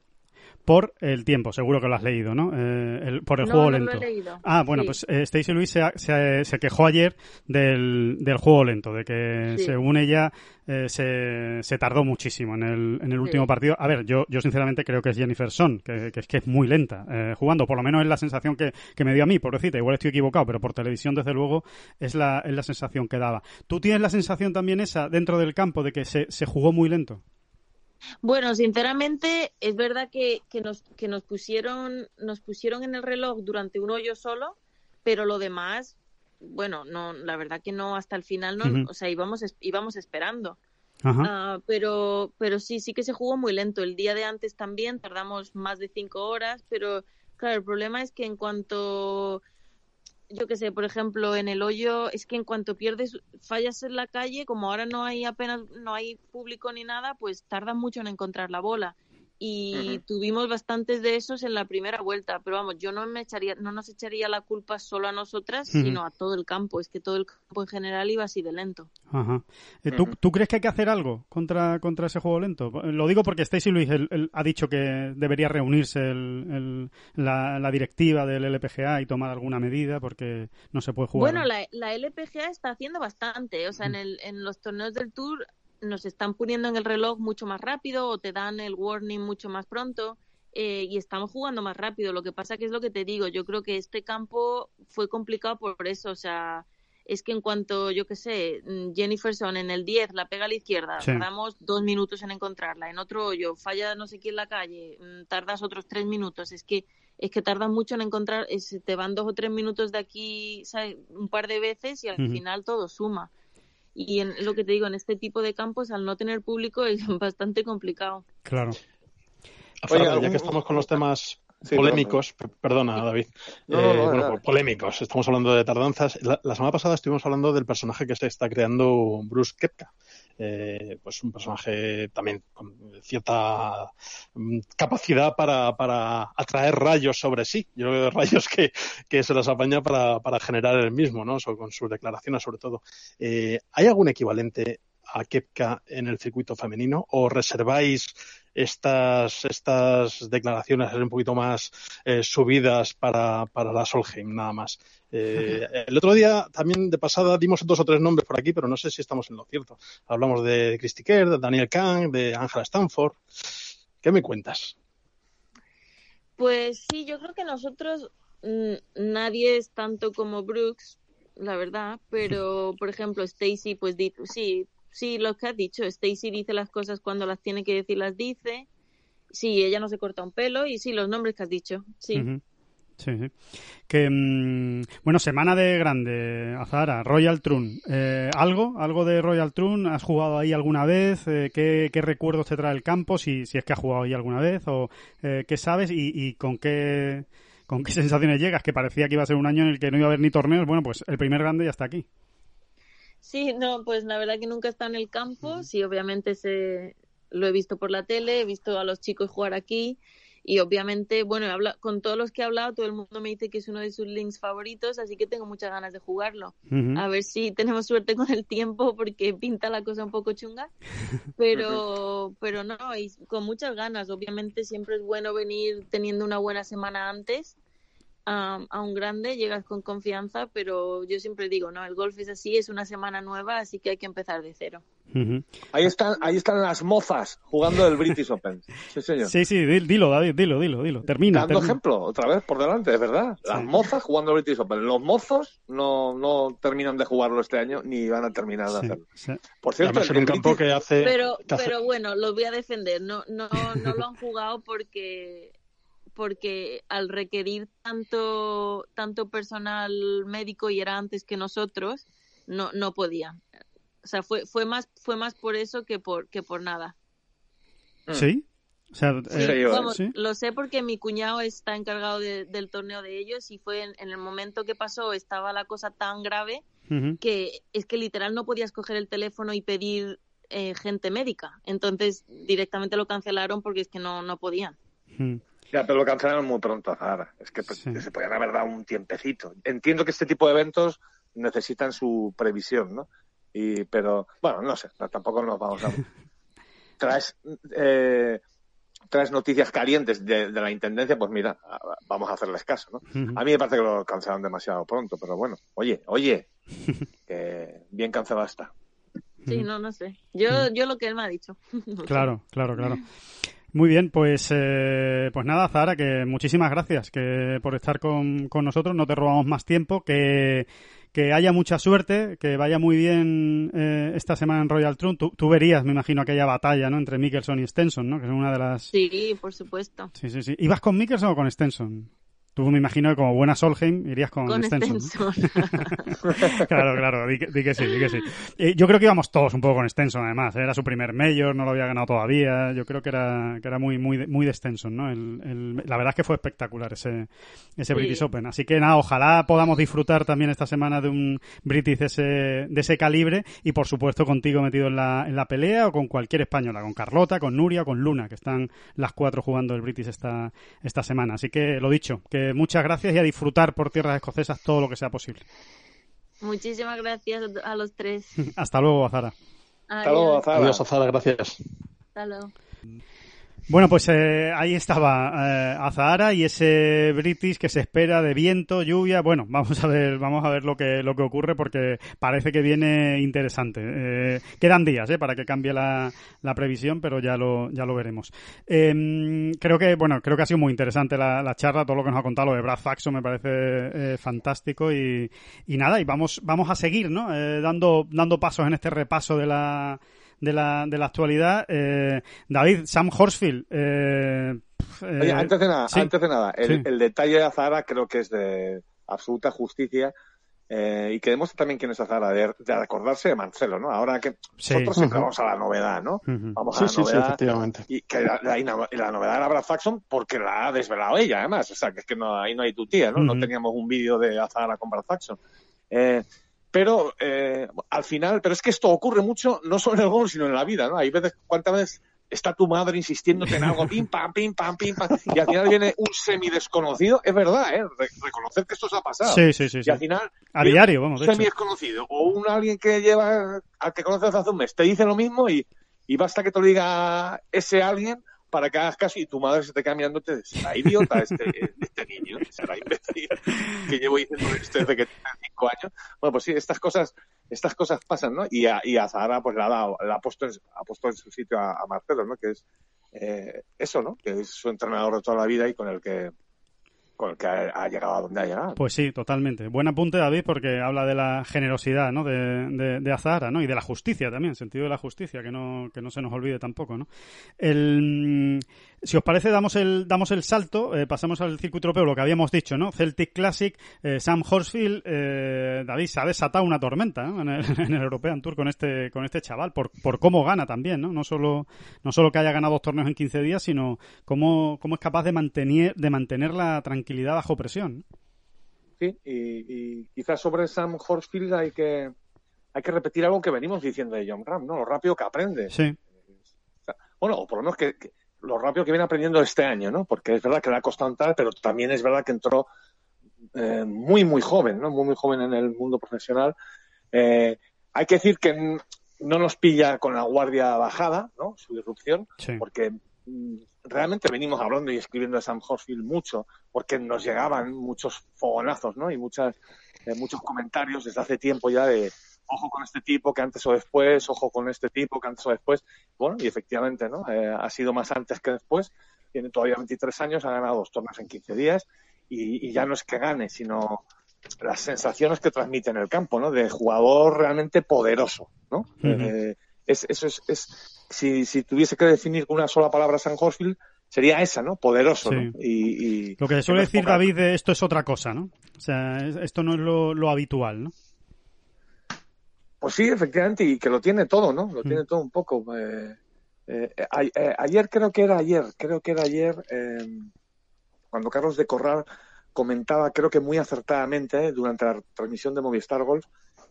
Por el tiempo, seguro que lo has leído, ¿no? Eh, el- por el no, juego no lento. lo he leído. Ah, bueno, Sí. pues eh, Stacey Luis se, se, quejó ayer del, del juego lento, de que Sí. según ella eh, se, se tardó muchísimo en el, en el último Sí. partido. A ver, yo, yo sinceramente creo que es Jennifer Son, que, que es que es muy lenta eh, jugando, por lo menos es la sensación que, que me dio a mí, pobrecita, igual estoy equivocado, pero por televisión desde luego es la, es la sensación que daba. ¿Tú tienes la sensación también esa dentro del campo de que se, se jugó muy lento? Bueno, sinceramente, es verdad que, que, nos, que nos, pusieron, nos pusieron en el reloj durante un hoyo solo, pero lo demás, bueno, no, la verdad que no, hasta el final no, o sea, íbamos, íbamos esperando. Ajá. Ah, pero, pero sí, sí que se jugó muy lento. El día de antes también tardamos más de cinco horas, pero claro, el problema es que en cuanto, yo qué sé, por ejemplo, en el hoyo, es que en cuanto pierdes, fallas en la calle, como ahora no hay apenas, no hay público ni nada, pues tarda mucho en encontrar la bola. Y tuvimos bastantes de esos en la primera vuelta, pero vamos, yo no me echaría, no nos echaría la culpa solo a nosotras, sino a todo el campo. Es que todo el campo en general iba así de lento. Ajá. Eh, ¿Tú, tú crees que hay que hacer algo contra, contra ese juego lento? Lo digo porque Stacy Luis el- el- ha dicho que debería reunirse el- el- la, la directiva del LPGA y tomar alguna medida porque no se puede jugar. Bueno, la, la LPGA está haciendo bastante. O sea, en, el, en los torneos del Tour nos están poniendo en el reloj mucho más rápido o te dan el warning mucho más pronto eh, y estamos jugando más rápido. Lo que pasa que es lo que te digo. Yo creo que este campo fue complicado por eso. O sea, es que en cuanto, yo qué sé, mm, Jenniferson en el 10 la pega a la izquierda, Sí. tardamos dos minutos en encontrarla. En otro hoyo, falla no sé quién en la calle, mm, tardas otros tres minutos. Es que es que tardas mucho en encontrar, es- te van dos o tres minutos de aquí ¿sabes? un par de veces y al final todo suma. Y en lo que te digo, en este tipo de campos, al no tener público, es bastante complicado. Claro. Fran, ya algún- que estamos con los temas Sí, polémicos, pe- perdona David, No, no, Eh, bueno, polémicos, estamos hablando de tardanzas. La, la semana pasada estuvimos hablando del personaje que se está creando Bruce Kepka. Eh, pues un personaje también con cierta mm, capacidad para, para atraer rayos sobre sí. Yo veo rayos que, que se las apaña para, para generar el mismo, ¿no? Con sus declaraciones sobre todo. Eh, ¿Hay algún equivalente a Kepka en el circuito femenino o reserváis estas, estas declaraciones un poquito más eh, subidas para, para la Solheim, nada más. Eh, el otro día, también de pasada, dimos dos o tres nombres por aquí, pero no sé si estamos en lo cierto. Hablamos de Christy Kerr, de Daniel Kahn, de Angela Stanford. ¿Qué me cuentas? Pues sí, yo creo que nosotros mm, nadie es tanto como Brooks, la verdad, pero por ejemplo Stacy, pues sí, sí, lo que has dicho, Stacy dice las cosas cuando las tiene que decir, las dice. Sí, ella no se corta un pelo y sí, los nombres que has dicho, sí. Sí. Que, mm, bueno, semana de grande, Azara, Royal Trun. Eh, ¿Algo? ¿Algo de Royal Trun? ¿Has jugado ahí alguna vez? Eh, ¿qué, qué recuerdos te trae el campo? Si, si es que has jugado ahí alguna vez. ¿O eh, qué sabes? Y, y con qué con qué sensaciones llegas? Que parecía que iba a ser un año en el que no iba a haber ni torneos. Bueno, pues el primer grande ya está aquí. Sí, no, pues la verdad que nunca he estado en el campo. Sí, obviamente se, lo he visto por la tele, he visto a los chicos jugar aquí y obviamente, bueno, habla- con todos los que he hablado, todo el mundo me dice que es uno de sus links favoritos, así que tengo muchas ganas de jugarlo. A ver si tenemos suerte con el tiempo porque pinta la cosa un poco chunga, pero, pero no, y con muchas ganas. Obviamente siempre es bueno venir teniendo una buena semana antes a, a un grande, llegas con confianza, pero yo siempre digo, no, el golf es así, es una semana nueva, así que hay que empezar de cero. Ujú. Ahí están, ahí están las mozas jugando el British Open. Sí, señor. Sí, sí, di- dilo, David, dilo, dilo, dilo. Termina. Dando termina. ejemplo, otra vez por delante, es verdad. Las Sí. mozas jugando el British Open. Los mozos no, no terminan de jugarlo este año ni van a terminar de Sí, hacerlo. sí. Por cierto, el un campo British- que hace... Pero, que hace- pero bueno, los voy a defender. No, no, no lo han jugado porque, porque al requerir tanto, tanto personal médico y era antes que nosotros, no, no podía. O sea, fue, fue más, fue más por eso que por, que por nada. ¿Sí? O sea, Sí, eh, yo, vamos, sí. lo sé porque mi cuñado está encargado de- del torneo de ellos y fue en, en el momento que pasó estaba la cosa tan grave que es que literal no podías coger el teléfono y pedir eh, gente médica. Entonces directamente lo cancelaron porque es que no, no podían. Ujú. Ya, pero lo cancelaron muy pronto ahora. Es que pues, Sí. se podían haber dado un tiempecito. Entiendo que este tipo de eventos necesitan su previsión, ¿no? Y, pero, bueno, no sé, no, tampoco nos vamos a... Traes, eh, traes noticias calientes de, de la Intendencia, pues mira, vamos a hacerles caso, ¿no? A mí me parece que lo cancelaron demasiado pronto, pero bueno, oye, oye, que bien cancelado está. Sí, no, no sé. Yo, yo lo que él me ha dicho. Claro, claro, claro. Muy bien, pues eh, pues nada, Zara, que muchísimas gracias que por estar con, con nosotros. No te robamos más tiempo, que, que haya mucha suerte, que vaya muy bien eh, esta semana en Royal Trump. Tú, tú verías, me imagino, aquella batalla ¿no? entre Mickelson y Stenson, ¿no? que es una de las... Sí, por supuesto. Sí, sí, sí. ¿Ibas con Mickelson o con Stenson? Tú me imagino que como buena Solheim irías con, Con Stenson. claro, claro, di que, di que sí, di que sí. Eh, yo creo que íbamos todos un poco con Stenson, además. Era su primer mayor, no lo había ganado todavía. Yo creo que era, que era muy, muy, de- muy de Stenson, ¿no? El, el- la verdad es que fue espectacular ese, ese Sí. British Open. Así que nada, ojalá podamos disfrutar también esta semana de un British de ese, de ese calibre y por supuesto contigo metido en la, en la pelea o con cualquier española, con Carlota, con Nuria, o con Luna, que están las cuatro jugando el British esta, esta semana. Así que lo dicho, que muchas gracias y a disfrutar por tierras escocesas todo lo que sea posible. Muchísimas gracias a los tres. Hasta luego, Azara. Hasta luego, Adiós. Zara. Adiós, Azara, gracias. Hasta luego. Bueno, pues eh, ahí estaba eh, Azahara y ese British que se espera de viento, lluvia. Bueno, vamos a ver, vamos a ver lo que lo que ocurre porque parece que viene interesante. Eh, quedan días eh, para que cambie la, la previsión, pero ya lo ya lo veremos. Eh, creo que bueno, creo que ha sido muy interesante la, la charla, todo lo que nos ha contado de Brad Faxon me parece eh, fantástico y, y nada y vamos vamos a seguir, ¿no? Eh, dando dando pasos en este repaso de la de la, de la actualidad. Eh, David, Sam Horsfield. Eh, Oye, eh, antes de nada, sí. antes de nada, el, Sí. el detalle de Azara creo que es de absoluta justicia. eh, y que demuestra también quién es Azara, de, de recordarse de Marcelo, ¿no? Ahora que Sí. nosotros siempre vamos a la novedad, ¿no? Ujú. Vamos a Sí, la sí, sí, novedad. efectivamente. y que la, la- y la novedad era Brad Faxon porque la ha desvelado ella, además. O sea, que es que no, ahí no hay tu tía, ¿no? No teníamos un vídeo de Azara con Brad Faxon. Eh, pero eh, al final, pero es que esto ocurre mucho, no solo en el gol, sino en la vida, ¿no? Hay veces, ¿cuántas veces está tu madre insistiéndote en algo, pim, pam, pim, pam, pim, pam, y al final viene un semi-desconocido? Es verdad, ¿eh? Re- reconocer que esto se ha pasado. Sí, sí, sí. Y sí. al final, A diario, vamos, un hecho. semi-desconocido o un alguien que lleva, al que conoces hace un mes, te dice lo mismo y, y basta que te lo diga ese alguien para que hagas caso y tu madre se te queda mirando te será idiota este, este niño, será imbécil, que llevo diciendo esto desde que tenía cinco años. Bueno, pues sí, estas cosas, estas cosas pasan, ¿no? Y a, y a Zahara pues ha dado, le ha puesto en, ha puesto en su sitio a, a Marcelo, ¿no? Que es eh, eso, ¿no? Que es su entrenador de toda la vida y con el que con ha, llegado a donde ha llegado. Pues sí, totalmente. Buen apunte, David, porque habla de la generosidad, ¿no? De, de, Azahara, ¿no? Y de la justicia también, sentido de la justicia, que no, que no se nos olvide tampoco, ¿no? El, mm, si os parece, damos el, damos el salto, eh, pasamos al circuito europeo, lo que habíamos dicho, ¿no? Celtic Classic, eh, Sam Horsfield, eh, David, se ha desatado una tormenta. En el, en el European Tour con este, con este chaval, por, por cómo gana también, ¿no? No solo, no solo que haya ganado dos torneos en 15 días, sino cómo, cómo es capaz de mantener, de mantener la tranquilidad bajo presión. Sí, y, y quizás sobre Sam Horsfield hay que hay que repetir algo que venimos diciendo de John Ram, ¿no? Lo rápido que aprende. Sí. O sea, bueno, o por lo menos que, que lo rápido que viene aprendiendo este año, ¿no? Porque es verdad que le ha costado entrar, pero también es verdad que entró eh, muy, muy joven, ¿no? Muy, muy joven en el mundo profesional. Eh, hay que decir que no nos pilla con la guardia bajada, ¿no? Su irrupción, Sí. porque mm, realmente venimos hablando y escribiendo de Sam Horsfield mucho, porque nos llegaban muchos fogonazos, ¿no? Y muchas, eh, muchos comentarios desde hace tiempo ya de ojo con este tipo que antes o después, ojo con este tipo que antes o después. Bueno, y efectivamente, ¿no? Eh, ha sido más antes que después. Tiene todavía 23 años, ha ganado dos torneos en 15 días y, y ya no es que gane, sino las sensaciones que transmite en el campo, ¿no? De jugador realmente poderoso, ¿no? Eh, es, eso es, es si, si tuviese que definir con una sola palabra San Horsfield, sería esa, ¿no? Poderoso, Sí. ¿no? Y, y- Lo que suele decir poca- David de esto es otra cosa, ¿no? O sea, es- esto no es lo, lo habitual, ¿no? Pues sí, efectivamente, y que lo tiene todo, ¿no? Lo Mm. tiene todo un poco. Eh, eh, a- eh, ayer creo que era ayer, creo que era ayer, eh, cuando Carlos de Corral comentaba, creo que muy acertadamente, eh, durante la transmisión de Movistar Golf,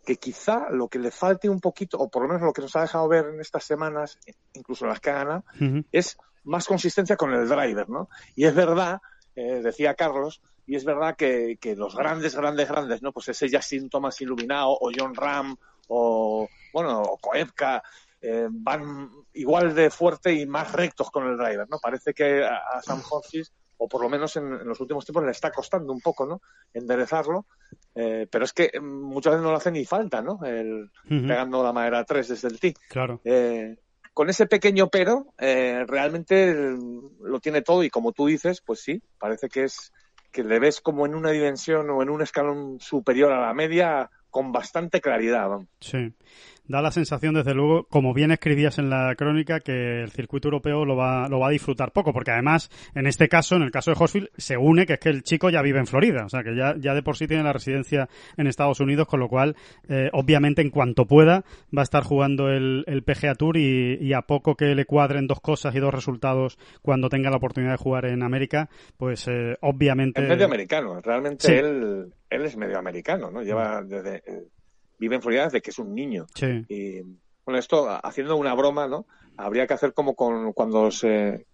que quizá lo que le falte un poquito, o por lo menos lo que nos ha dejado ver en estas semanas, incluso en las que ha ganado, es más consistencia con el driver, ¿no? Y es verdad, eh, decía Carlos, y es verdad que, que los grandes, grandes, grandes, ¿no? Pues ese Justin Thomas iluminado, o John Ram, o, bueno, o Koepka, eh, van igual de fuerte y más rectos con el driver, ¿no? Parece que a, a Sam Horsis, o por lo menos en, en los últimos tiempos, le está costando un poco, ¿no? Enderezarlo, eh, pero es que eh, muchas veces no le hace ni falta, ¿no? El, pegando la madera 3 desde el tee. Claro. Eh, con ese pequeño pero, eh, realmente eh, lo tiene todo y como tú dices, pues sí, parece que es que le ves como en una dimensión o en un escalón superior a la media con bastante claridad. vamos. Sí. Da la sensación, desde luego, como bien escribías en la crónica, que el circuito europeo lo va, lo va a disfrutar poco, porque además, en este caso, en el caso de Horsfield, se une que es que el chico ya vive en Florida, o sea, que ya, ya de por sí tiene la residencia en Estados Unidos, con lo cual, eh, obviamente, en cuanto pueda, va a estar jugando el, el PGA Tour y, y a poco que le cuadren dos cosas y dos resultados cuando tenga la oportunidad de jugar en América, pues, eh, obviamente... Es medio americano, realmente Sí. él, él es medio americano, ¿no? Lleva desde, eh, vive en Florida desde que es un niño. Sí. Y bueno, esto haciendo una broma, ¿no? Habría que hacer como con cuando se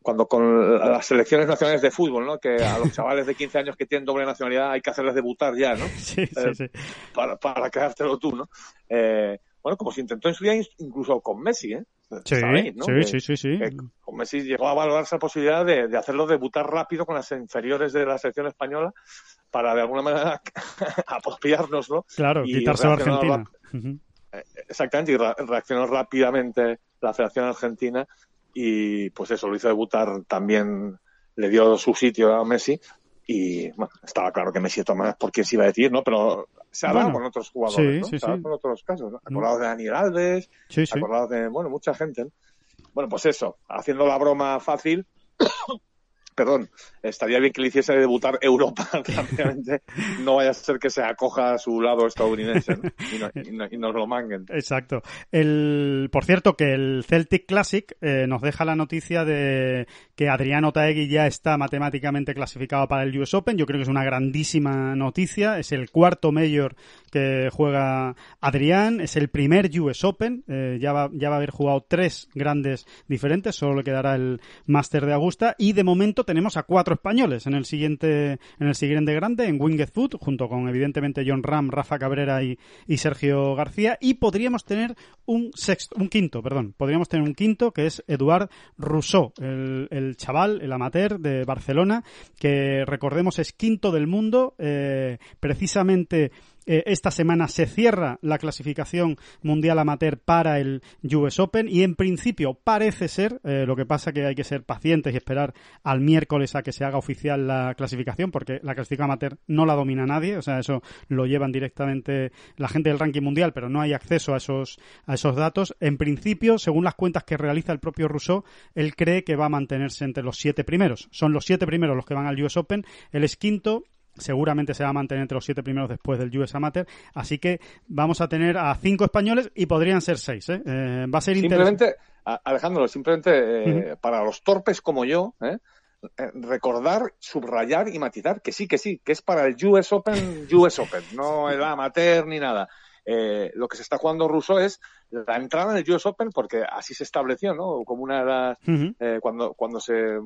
cuando con las selecciones nacionales de fútbol, ¿no? Que a los chavales de 15 años que tienen doble nacionalidad hay que hacerles debutar ya, ¿no? Sí, sí, Eh, sí. Para, para quedártelo tú, ¿no? Eh, bueno, como se intentó en su día incluso con Messi, ¿eh? Sí, Sabéis, ¿no? sí, Que- sí, sí, con Messi llegó a valorarse la posibilidad de, de hacerlo debutar rápido con las inferiores de la selección española para de alguna manera apropiárnoslo Claro, y quitárselo a Argentina. Ujú. Exactamente, y reaccionó rápidamente la Federación Argentina y pues eso, lo hizo debutar también, le dio su sitio a Messi y bueno, estaba claro que Messi toma por quién se iba a decir, ¿no? Pero se ha dado Bueno, con otros jugadores, sí, ¿no? sí, se ha dado sí. con otros casos, ¿no? Acordados de Daniel Alves, acordados de, bueno, mucha gente, ¿no? Bueno, pues eso, haciendo la broma fácil, perdón, estaría bien que le hiciese debutar Europa rápidamente, no vaya a ser que se acoja a su lado estadounidense. Y, no- nos lo manguen. Exacto. El, por cierto, que el Celtic Classic eh, nos deja la noticia de que Adriano Taegui ya está matemáticamente clasificado para el US Open. Yo creo que es una grandísima noticia. Es el cuarto mayor que juega Adrián. Es el primer US Open. Eh, ya, va, ya va a haber jugado tres grandes diferentes. Solo le quedará el Master de Augusta. Y de momento tenemos a cuatro españoles en el siguiente, en el siguiente grande, en Winged Foot, junto con evidentemente John Ram, Rafa Cabrera y, Sergio García. Y podríamos tener un sexto, un quinto, perdón. Podríamos tener un quinto que es Eduard Rousseau, el chaval, el amateur de Barcelona, que recordemos es quinto del mundo, eh, precisamente eh, esta semana se cierra la clasificación mundial amateur para el US Open y en principio parece ser, eh, lo que pasa que hay que ser pacientes y esperar al miércoles a que se haga oficial la clasificación porque la clasificación amateur no la domina nadie, o sea, eso lo llevan directamente la gente del ranking mundial, pero no hay acceso a esos, a esos datos. En principio, según las cuentas que realiza el propio Rousseau, él cree que va a mantenerse entre los siete primeros. Son los siete primeros los que van al US Open, él es quinto seguramente se va a mantener entre los siete primeros después del US Amateur, así que vamos a tener a cinco españoles y podrían ser seis. ¿eh? Eh, va a ser interesante. Simplemente, Alejandro, simplemente eh, para los torpes como yo, ¿eh? Recordar, subrayar y matizar que sí, que sí, que es para el US Open, US Open, no el amateur ni nada. Lo que se está jugando ruso es la entrada en el US Open porque así se estableció, ¿no? Como una de las, cuando, cuando se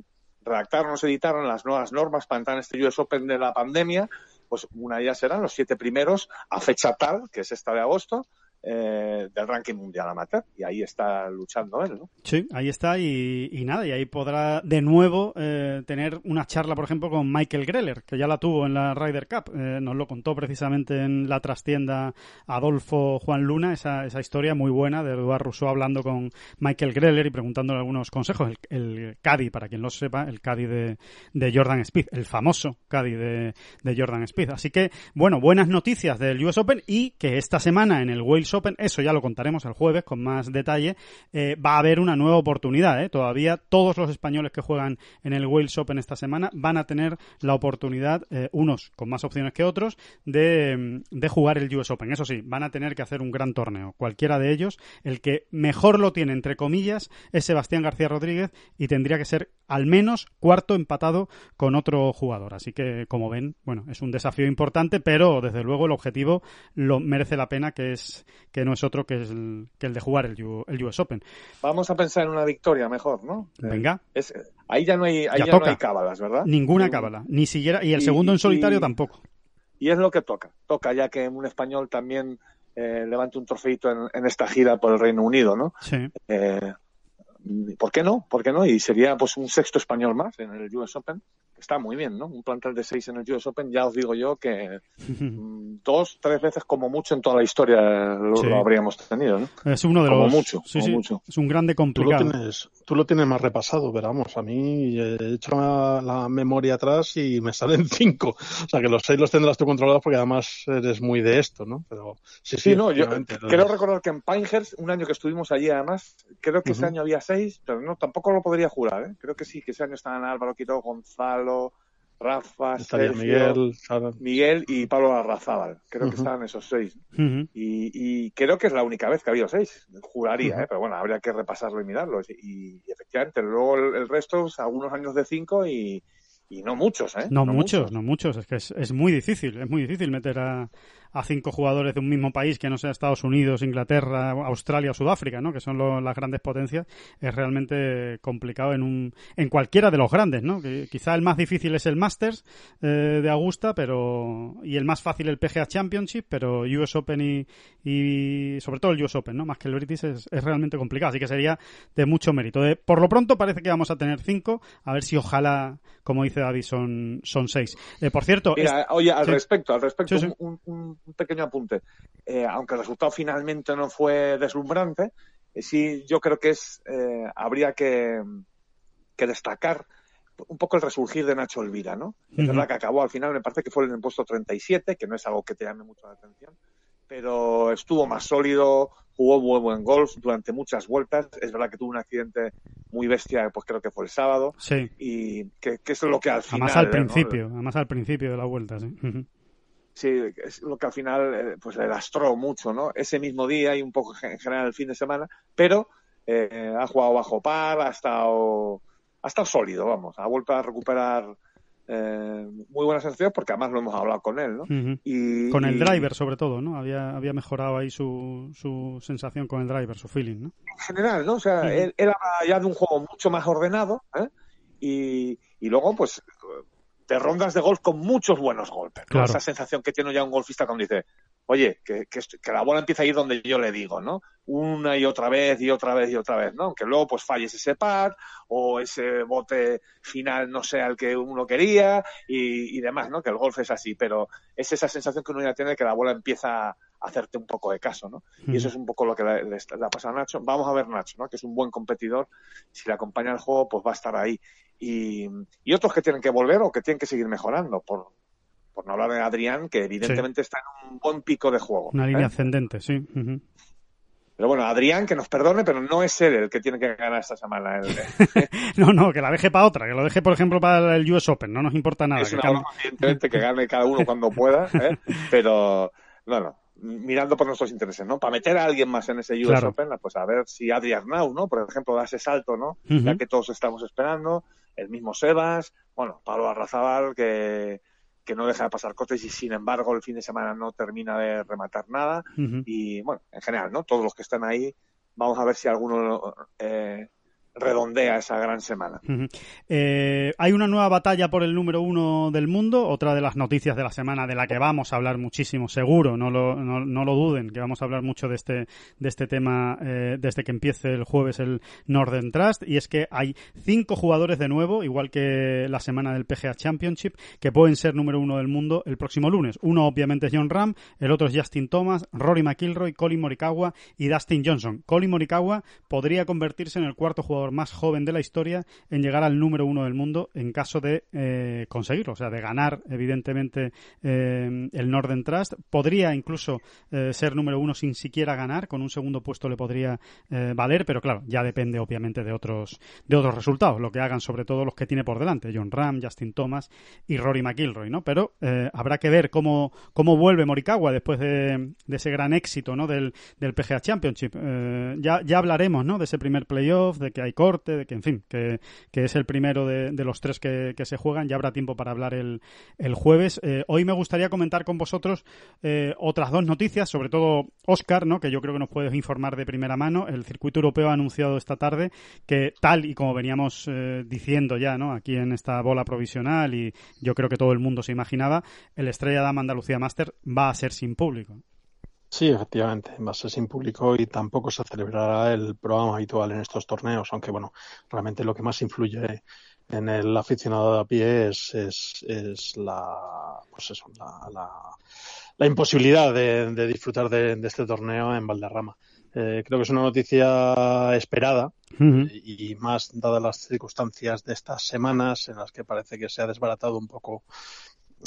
redactaron o se editaron las nuevas normas para entrar en este US Open de la pandemia, pues una de ellas eran los siete primeros a fecha tal, que es esta de agosto, eh, del ranking mundial amateur y ahí está luchando él, ¿no? Sí, ahí está y, nada, y ahí podrá de nuevo eh, tener una charla, por ejemplo, con Michael Greller, que ya la tuvo en la Ryder Cup. Eh, nos lo contó precisamente en la trastienda Adolfo Juan Luna, esa, esa historia muy buena de Eduard Rousseau hablando con Michael Greller y preguntándole algunos consejos. El, el Caddy, para quien lo sepa, el Caddy de, de Jordan Speed, el famoso Caddy de, de Jordan Speed. Así que, bueno, buenas noticias del US Open y que esta semana en el Wales Open, eso ya lo contaremos el jueves con más detalle, eh, va a haber una nueva oportunidad. ¿eh? Todavía todos los españoles que juegan en el Wales Open esta semana van a tener la oportunidad, eh, unos con más opciones que otros, de, de jugar el US Open. Eso sí, van a tener que hacer un gran torneo. Cualquiera de ellos, el que mejor lo tiene, entre comillas, es Sebastián García Rodríguez y tendría que ser al menos cuarto empatado con otro jugador. Así que, como ven, bueno, es un desafío importante, pero desde luego el objetivo lo merece la pena, que es que no es otro que, es el, que el de jugar el, U- el US Open. Vamos a pensar en una victoria mejor, ¿no? Venga. Es- ahí ya no hay, ahí Ya ya no hay cábalas, ¿verdad? Ninguna Y- cábala, ni siquiera, y el y- segundo en y- solitario tampoco. Y es lo que toca. Toca ya que un español también eh, levante un trofeito en, en esta gira por el Reino Unido, ¿no? Sí. Eh, ¿Por qué no? ¿Por qué no? Y sería pues un sexto español más en el US Open. Está muy bien, ¿no? Un plantel de seis en el US Open, ya os digo yo que mm, dos, tres veces como mucho en toda la historia lo, Sí. lo habríamos tenido, ¿no? Es uno de Como los. mucho, sí, como sí, mucho. Es un grande Tú lo, complicado. tienes, tú lo tienes más repasado, pero vamos, a mí he hecho la, la memoria atrás y me salen cinco. O sea que los seis los tendrás tú controlados porque además eres muy de esto, ¿no? Pero sí, sí, Sí, no, yo creo recordar que en Pinehurst, un año que estuvimos allí además, creo que ese Ujú. año había seis, pero no, tampoco lo podría jurar, ¿eh? Creo que sí, que ese año estaban Álvaro Quito, Gonzalo, Rafa, Sergio, Miguel. Miguel y Pablo Arrazábal. Creo que estaban esos seis. Y, y creo que es la única vez que ha habido seis. Juraría. ¿eh? pero bueno, habría que repasarlo y mirarlo. Y, y efectivamente, luego el, el resto, es algunos años de cinco y, y no muchos, ¿eh? No, muchos, no muchos. Es que es, es muy difícil, es muy difícil meter a, a cinco jugadores de un mismo país que no sea Estados Unidos, Inglaterra, Australia o Sudáfrica, ¿no? Que son lo- las grandes potencias. Es realmente complicado en un, en cualquiera de los grandes, ¿no? Que quizá el más difícil es el Masters eh, de Augusta, pero y el más fácil el PGA Championship, pero US Open y, y sobre todo el US Open, ¿no? Más que el British es, es realmente complicado, así que sería de mucho mérito. De- por lo pronto parece que vamos a tener cinco, a ver si ojalá, como dice David, son, son seis. Eh, por cierto, Mira, oye, al sí. respecto, al respecto, Sí, sí. Un, un- un pequeño apunte. Eh, aunque el resultado finalmente no fue deslumbrante, eh, sí yo creo que es eh, habría que, que destacar un poco el resurgir de Nacho Elvira, ¿no? Es verdad que acabó al final, me parece que fue en el puesto 37, que no es algo que te llame mucho la atención, pero estuvo más sólido, jugó muy buen golf durante muchas vueltas. Es verdad que tuvo un accidente muy bestia, pues creo que fue el sábado, sí. y que, que eso es lo que al final. Además al ¿no? principio, además al principio de la vuelta, sí. Sí, es lo que al final eh, pues le lastró mucho, ¿no? Ese mismo día y un poco en general el fin de semana, pero eh, ha jugado bajo par, ha estado, ha estado sólido, vamos, ha vuelto a recuperar eh, muy buenas sensaciones porque además lo hemos hablado con él, ¿no? Y, Con el y driver, sobre todo, ¿no? Había, había mejorado ahí su, su sensación con el driver, su feeling, ¿no? en general, ¿no? O sea, él, él habla ya de un juego mucho más ordenado, ¿eh? Y, y luego, pues, de rondas de golf con muchos buenos golpes. ¿no? Claro. Esa sensación que tiene ya un golfista cuando dice, oye, que, que, que la bola empieza a ir donde yo le digo, ¿no? Una y otra vez y otra vez y otra vez, ¿no? Aunque luego pues falles ese par o ese bote final no sea el que uno quería y, y demás, ¿no? Que el golf es así, pero es esa sensación que uno ya tiene de que la bola empieza a hacerte un poco de caso, ¿no? Y eso es un poco lo que le, le ha pasado a Nacho. Vamos a ver Nacho, ¿no? Que es un buen competidor. Si le acompaña el juego, pues va a estar ahí. Y, y otros que tienen que volver o que tienen que seguir mejorando, por, por no hablar de Adrián, que evidentemente está en un buen pico de juego. Una línea ¿eh? ascendente, sí. Ujú. Pero bueno, Adrián, que nos perdone, pero no es él el que tiene que ganar esta semana. El- No, no, que la deje para otra, que lo deje, por ejemplo, para el US Open, no nos importa nada. es que una evidentemente, que gane cada uno cuando pueda, ¿eh? pero no, no. Mirando por nuestros intereses, ¿no? Para meter a alguien más en ese US Claro. Open, pues a ver si Adrián Arnau, ¿no? Por ejemplo, da ese salto, ¿no? Ya que todos estamos esperando, el mismo Sebas, bueno, Pablo Arrazabal, que, que no deja de pasar cotes y sin embargo el fin de semana no termina de rematar nada. Y bueno, en general, ¿no? Todos los que están ahí, vamos a ver si alguno eh, redondea esa gran semana. Eh, hay una nueva batalla por el número uno del mundo, otra de las noticias de la semana de la que vamos a hablar muchísimo, seguro, no lo, no, no lo duden, que vamos a hablar mucho de este, de este tema eh, desde que empiece el jueves el Northern Trust, y es que hay cinco jugadores de nuevo, igual que la semana del PGA Championship, que pueden ser número uno del mundo el próximo lunes. Uno obviamente es John Ram, el otro es Justin Thomas, Rory McIlroy, Colin Morikawa y Dustin Johnson. Colin Morikawa podría convertirse en el cuarto jugador más joven de la historia en llegar al número uno del mundo en caso de eh, conseguirlo, o sea, de ganar evidentemente eh, el Northern Trust. Podría incluso eh, ser número uno sin siquiera ganar, con un segundo puesto le podría eh, valer, pero claro, ya depende obviamente de otros de otros resultados, lo que hagan sobre todo los que tiene por delante, John Ram, Justin Thomas y Rory McIlroy, ¿no? Pero habrá que ver cómo, cómo vuelve Morikawa después de, de ese gran éxito, ¿no? Del, del PGA Championship. Ya, ya hablaremos, ¿no? De ese primer playoff, de que hay corte, de que, en fin, que, es el primero de, los tres que, que se juegan. Ya habrá tiempo para hablar el, el jueves. Eh, hoy me gustaría comentar con vosotros eh, otras dos noticias, sobre todo Oscar, ¿no? Que yo creo que nos puedes informar de primera mano. El circuito europeo ha anunciado esta tarde que tal y como veníamos eh, diciendo ya, ¿no? Aquí en esta bola provisional y yo creo que todo el mundo se imaginaba, el Estrella Dama Andalucía Master va a ser sin público. Sí, efectivamente, va a ser sin público y tampoco se celebrará el programa habitual en estos torneos, aunque bueno, realmente lo que más influye en el aficionado de a pie es, es, es la, pues eso, la, la, la imposibilidad de, de disfrutar de, de, este torneo en Valderrama. Eh, creo que es una noticia esperada uh -huh. y más dadas las circunstancias de estas semanas en las que parece que se ha desbaratado un poco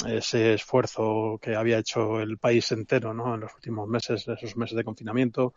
ese esfuerzo que había hecho el país entero ¿no? en los últimos meses, esos meses de confinamiento.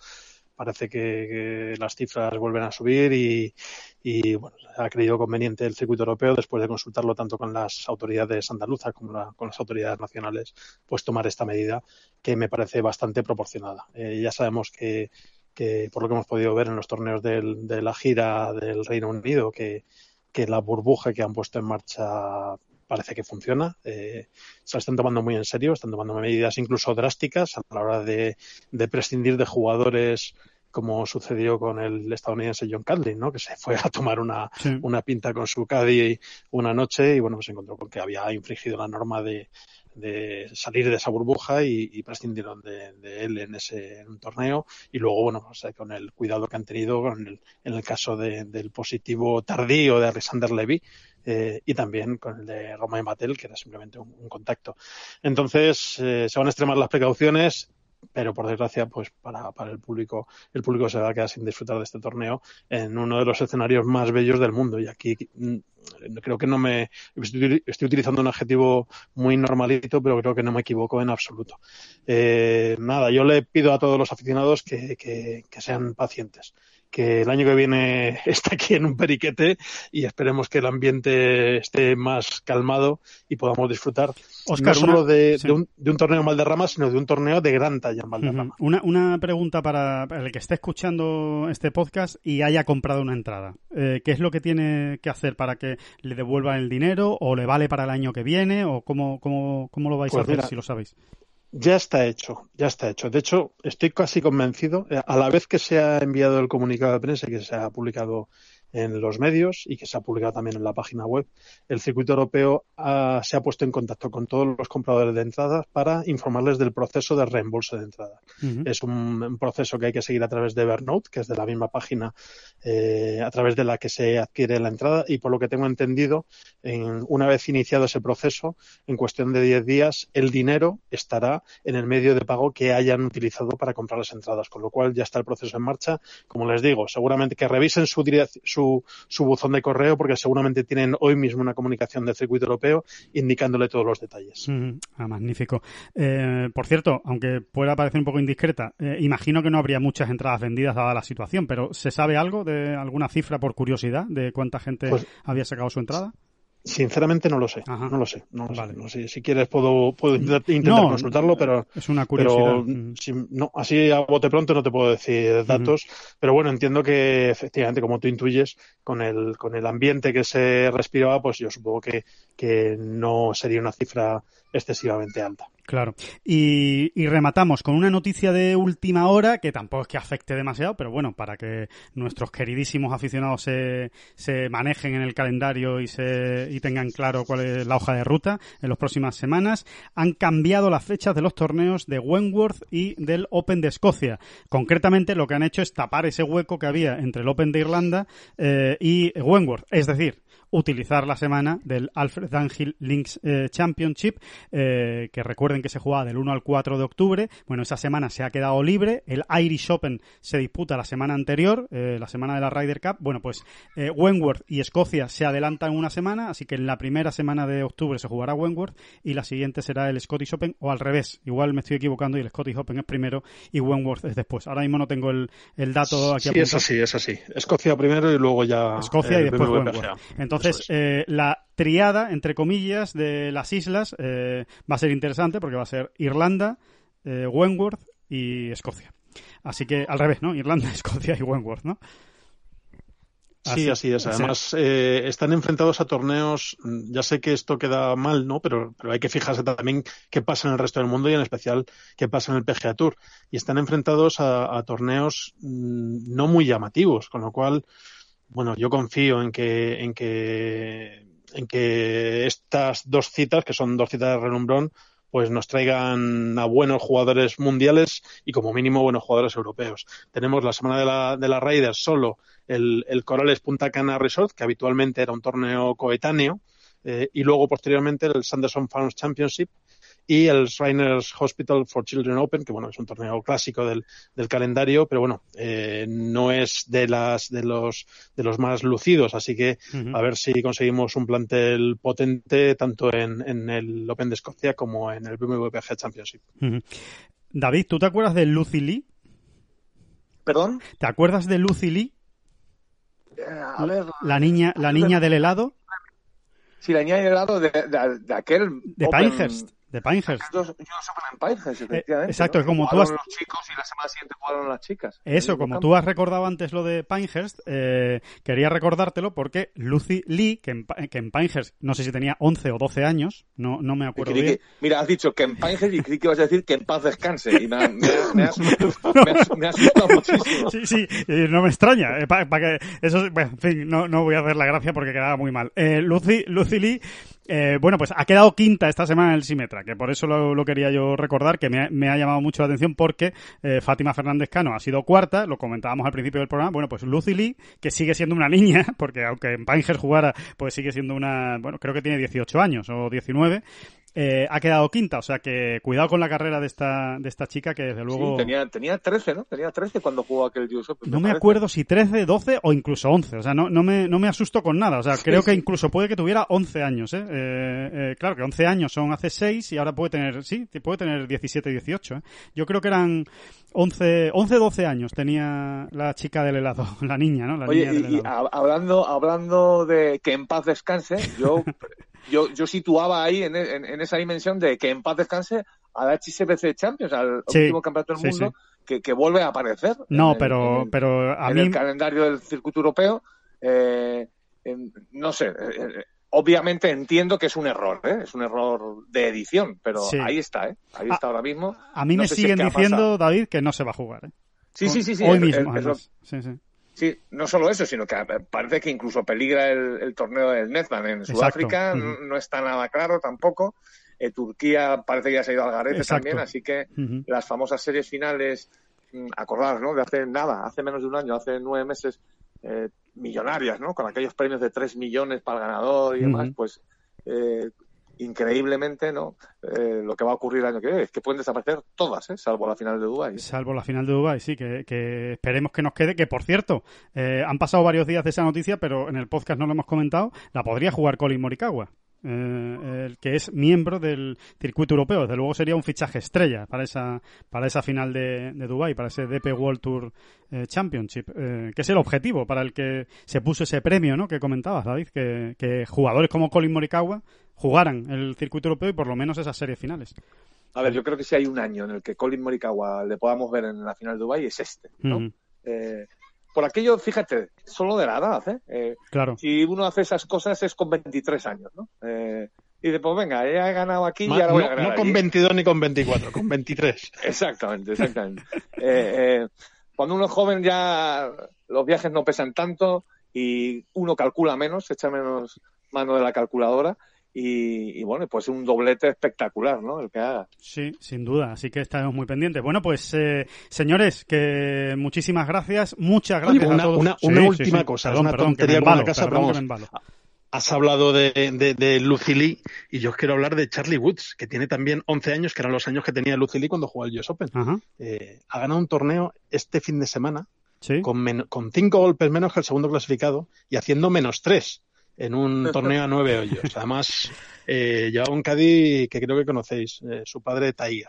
Parece que, que las cifras vuelven a subir y, y, bueno, ha creído conveniente el circuito europeo, después de consultarlo tanto con las autoridades andaluzas como la, con las autoridades nacionales, pues tomar esta medida que me parece bastante proporcionada. Eh, ya sabemos que, que, por lo que hemos podido ver en los torneos del, de la gira del Reino Unido, que, que la burbuja que han puesto en marcha parece que funciona. Eh, se la están tomando muy en serio, están tomando medidas incluso drásticas a la hora de, de prescindir de jugadores como sucedió con el estadounidense John Cadley, ¿no? que se fue a tomar una, sí. una pinta con su caddy una noche y bueno, pues se encontró con que había infringido la norma de, de salir de esa burbuja y, y prescindieron de, de, él en ese en un torneo y luego bueno o sea, con el cuidado que han tenido con el, en el caso de, del positivo tardío de Alexander Levy eh, y también con el de Romain Matel que era simplemente un, un contacto entonces eh, se van a extremar las precauciones pero por desgracia, pues para, para el público, el público se va a quedar sin disfrutar de este torneo en uno de los escenarios más bellos del mundo. Y aquí mm, creo que no me estoy, estoy, utilizando un adjetivo muy normalito, pero creo que no me equivoco en absoluto. Eh, nada, yo le pido a todos los aficionados que, que, que sean pacientes que el año que viene está aquí en un periquete y esperemos que el ambiente esté más calmado y podamos disfrutar Oscar, no solo una, de, sí. de, un, de, un, torneo en Valderrama, sino de un torneo de gran talla en Valderrama. Una, una, pregunta para el que esté escuchando este podcast y haya comprado una entrada. Eh, ¿Qué es lo que tiene que hacer para que le devuelvan el dinero o le vale para el año que viene o cómo, cómo, cómo lo vais pues a hacer mira, si lo sabéis? Ya está hecho, ya está hecho. De hecho, estoy casi convencido, eh, a la vez que se ha enviado el comunicado de prensa y que se ha publicado en los medios y que se ha publicado también en la página web, el circuito europeo ha, se ha puesto en contacto con todos los compradores de entradas para informarles del proceso de reembolso de entradas. Uh -huh. Es un, un, proceso que hay que seguir a través de Evernote, que es de la misma página eh, a través de la que se adquiere la entrada y por lo que tengo entendido, en, una vez iniciado ese proceso, en cuestión de 10 días, el dinero estará en el medio de pago que hayan utilizado para comprar las entradas, con lo cual ya está el proceso en marcha. Como les digo, seguramente que revisen su, su su, buzón de correo porque seguramente tienen hoy mismo una comunicación del circuito europeo indicándole todos los detalles. Mm, ah, magnífico. Eh, por cierto, aunque pueda parecer un poco indiscreta, eh, imagino que no habría muchas entradas vendidas dada la situación, pero ¿se sabe algo de alguna cifra por curiosidad de cuánta gente pues, había sacado su entrada? Sinceramente no lo sé, Ajá. no lo sé, no lo vale. sé. No sé. Si quieres puedo, puedo intentar, no, consultarlo, pero es una curiosidad. Pero, si, no, así a bote pronto no te puedo decir datos, uh -huh. pero bueno entiendo que efectivamente como tú intuyes con el con el ambiente que se respiraba, pues yo supongo que que no sería una cifra excesivamente alta. Claro. Y, y, rematamos con una noticia de última hora que tampoco es que afecte demasiado, pero bueno, para que nuestros queridísimos aficionados se, se manejen en el calendario y, se, y tengan claro cuál es la hoja de ruta en las próximas semanas, han cambiado las fechas de los torneos de Wentworth y del Open de Escocia. Concretamente lo que han hecho es tapar ese hueco que había entre el Open de Irlanda eh, y Wentworth. Es decir, utilizar la semana del Alfred Dunhill Links eh, Championship, eh, que recuerden que se jugaba del 1 al 4 de octubre. Bueno, esa semana se ha quedado libre. El Irish Open se disputa la semana anterior, eh, la semana de la Ryder Cup. Bueno, pues eh, Wentworth y Escocia se adelantan una semana, así que en la primera semana de octubre se jugará Wentworth y la siguiente será el Scottish Open o al revés. Igual me estoy equivocando y el Scottish Open es primero y Wentworth es después. Ahora mismo no tengo el, el dato aquí. Sí, es así, es así. Escocia primero y luego ya. Escocia y después Wentworth. Entonces, entonces, eh, la triada, entre comillas, de las islas eh, va a ser interesante porque va a ser Irlanda, eh, Wentworth y Escocia. Así que al revés, ¿no? Irlanda, Escocia y Wentworth, ¿no? Así, sí, así es. Además, eh, están enfrentados a torneos. Ya sé que esto queda mal, ¿no? Pero, pero hay que fijarse también qué pasa en el resto del mundo y en especial qué pasa en el PGA Tour. Y están enfrentados a, a torneos mmm, no muy llamativos, con lo cual, bueno, yo confío en que, en que, en que estas dos citas, que son dos citas de relumbrón, pues nos traigan a buenos jugadores mundiales y como mínimo buenos jugadores europeos. Tenemos la semana de la, de la Raiders solo el, el Corales Punta Cana Resort, que habitualmente era un torneo coetáneo, eh, y luego posteriormente el Sanderson Farms Championship y el Shriners Hospital for Children Open, que bueno, es un torneo clásico del, del calendario, pero bueno, eh, no es de las de los de los más lucidos, así que uh -huh. a ver si conseguimos un plantel potente tanto en, en el Open de Escocia como en el BMW PGA Championship. Uh -huh. David, ¿tú te acuerdas de Lucy Lee? ¿Perdón? ¿Te acuerdas de Lucy Lee? Eh, a ver, la niña, la niña del helado. Sí, la niña del helado de, de, de aquel. De Open... Pinehurst. De Pinehurst. Yo, yo en Pinehurst, efectivamente. Eh, exacto, ¿no? como tú has... los chicos y la semana siguiente jugaron las chicas. Eso, como tú has recordado antes lo de Pinehurst, eh, quería recordártelo porque Lucy Lee, que en, que en, Pinehurst, no sé si tenía 11 o 12 años, no, no me acuerdo bien. Que, mira, has dicho que en Pinehurst y creí que ibas a decir que en paz descanse. Y me, me, me, has, me, has, asustado muchísimo. Sí, sí, no me extraña. Eh, para pa que eso, bueno, en fin, no, no voy a hacer la gracia porque quedaba muy mal. Eh, Lucy, Lucy Lee eh, bueno, pues ha quedado quinta esta semana en el Simetra, que por eso lo, quería yo recordar, que me ha, llamado mucho la atención porque eh, Fátima Fernández Cano ha sido cuarta, lo comentábamos al principio del programa, bueno, pues Lucy Lee, que sigue siendo una niña, porque aunque en Pinehurst jugara, pues sigue siendo una, bueno, creo que tiene 18 años o 19, eh, ha quedado quinta, o sea que cuidado con la carrera de esta, de esta chica que desde luego... Sí, tenía, tenía 13, ¿no? Tenía 13 cuando jugó aquel US Open. No me, acuerdo si 13, 12 o incluso 11, o sea, no, no, me, no me asusto con nada, o sea, creo sí, que incluso puede que tuviera 11 años, ¿eh? Eh, ¿eh? claro que 11 años son hace 6 y ahora puede tener, sí, puede tener 17, 18, ¿eh? Yo creo que eran 11, 11, 12 años tenía la chica del helado, la niña, ¿no? La Oye, niña y, del helado. y hablando, hablando de que en paz descanse, yo yo, yo situaba ahí en, en, en, esa dimensión de que en paz descanse a la HSBC Champions, al sí, último campeonato del sí, mundo, sí. Que, que, vuelve a aparecer. No, en, pero, en, pero a en mí... el calendario del circuito europeo. Eh, no sé, eh, obviamente entiendo que es un error, ¿eh? es un error de edición, pero ahí está, ¿eh? ahí está a, ahora mismo. A mí no me siguen si diciendo, David, que no se va a jugar. ¿eh? Sí, sí, sí, sí. Hoy mismo, sí, sí. Sí, no solo eso, sino que parece que incluso peligra el, el torneo del Netman en Sudáfrica, uh -huh. no está nada claro tampoco. Eh, Turquía parece que ya se ha ido al garete Exacto. también, así que uh -huh. las famosas series finales, mm, acordaros, ¿no? De hace nada, hace menos de un año, hace nueve meses, eh, millonarias, ¿no? Con aquellos premios de tres millones para el ganador y demás, uh -huh. pues eh, increíblemente, ¿no? Eh, lo que va a ocurrir el año que viene es que pueden desaparecer todas, ¿eh? salvo la final de Dubái. Salvo la final de Dubái, sí, que, esperemos que nos quede, que por cierto, eh, han pasado varios días de esa noticia, pero en el podcast no lo hemos comentado, la podría jugar Colin Morikawa. Eh, el que es miembro del circuito europeo. Desde luego sería un fichaje estrella para esa para esa final de, de Dubai, para ese DP World Tour eh, Championship, eh, que es el objetivo para el que se puso ese premio, ¿no? Que comentabas, David, que, que jugadores como Colin Morikawa jugaran el circuito europeo y por lo menos esas series finales. A ver, yo creo que si hay un año en el que Colin Morikawa le podamos ver en la final de Dubai es este, ¿no? Mm. Eh, por aquello, fíjate, solo de la edad, ¿eh? eh claro. Si uno hace esas cosas es con 23 años, ¿no? Eh, Y dice, pues venga, ya he ganado aquí y ahora voy a no, ganar no con allí. 22 ni con 24, con 23. Exactamente, exactamente. Eh, eh, cuando uno es joven ya los viajes no pesan tanto y uno calcula menos, echa menos mano de la calculadora y, y bueno, pues un doblete espectacular, ¿no? El que haga. Sí, sin duda, así que estaremos muy pendientes. Bueno, pues eh, señores, que muchísimas gracias, muchas Oye, gracias una- a todos. una- una última cosa, perdón, una perdón, que tontería con la casa, perdón pero vamos. Has hablado de, de, de Lucy Lee y yo os quiero hablar de Charlie Woods, que tiene también 11 años, que eran los años que tenía Lucy Lee cuando jugó al US Open. Ajá, Eh, ha ganado un torneo este fin de semana sí. con, con cinco golpes menos que el segundo clasificado y haciendo menos tres en un torneo a nueve hoyos. Además, eh, llevaba un caddy que creo que conocéis, eh, su padre Tiger.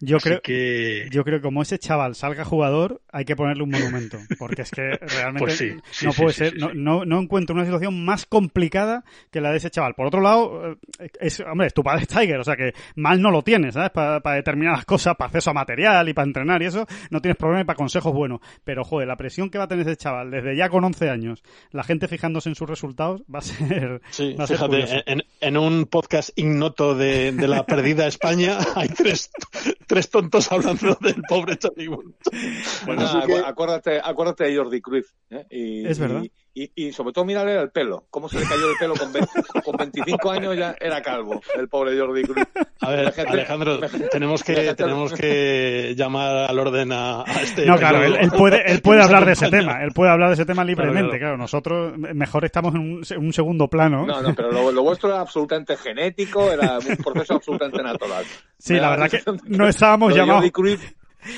Yo Así creo, que... yo creo que como ese chaval salga jugador, hay que ponerle un monumento, porque es que realmente Pues sí, sí, no puede sí, ser, no, no, no encuentro una situación más complicada que la de ese chaval. Por otro lado, eh, es, hombre, es tu padre es Tiger, o sea que mal no lo tienes, ¿sabes? Para determinadas cosas, para acceso a material y para entrenar y eso, no tienes problema y para consejos buenos. Pero, joder, la presión que va a tener ese chaval desde ya con 11 años, la gente fijándose en sus resultados, va a ser... Sí, va a ser fíjate, en, en un podcast ignoto de, de la perdida España hay tres, tres tontos hablando del pobre Charlie. Bueno, Así acu- que- acuérdate, acuérdate de Jordi Cruyff. ¿eh? Y, Es verdad. Y, y- y sobre todo mírale el pelo. Cómo se le cayó el pelo con, 20 con 25 años ya era calvo, el pobre Jordi Cruyff. A ver, Alejandro, tenemos que, tenemos que llamar al orden a, a este. No, claro, él, puede, él puede hablar de ese tema, él puede hablar de ese tema libremente, claro. claro, nosotros mejor estamos en un, en un segundo plano. No, no, pero lo, lo vuestro era absolutamente genético, era un proceso absolutamente natural. Sí, la da verdad que no estábamos llamados...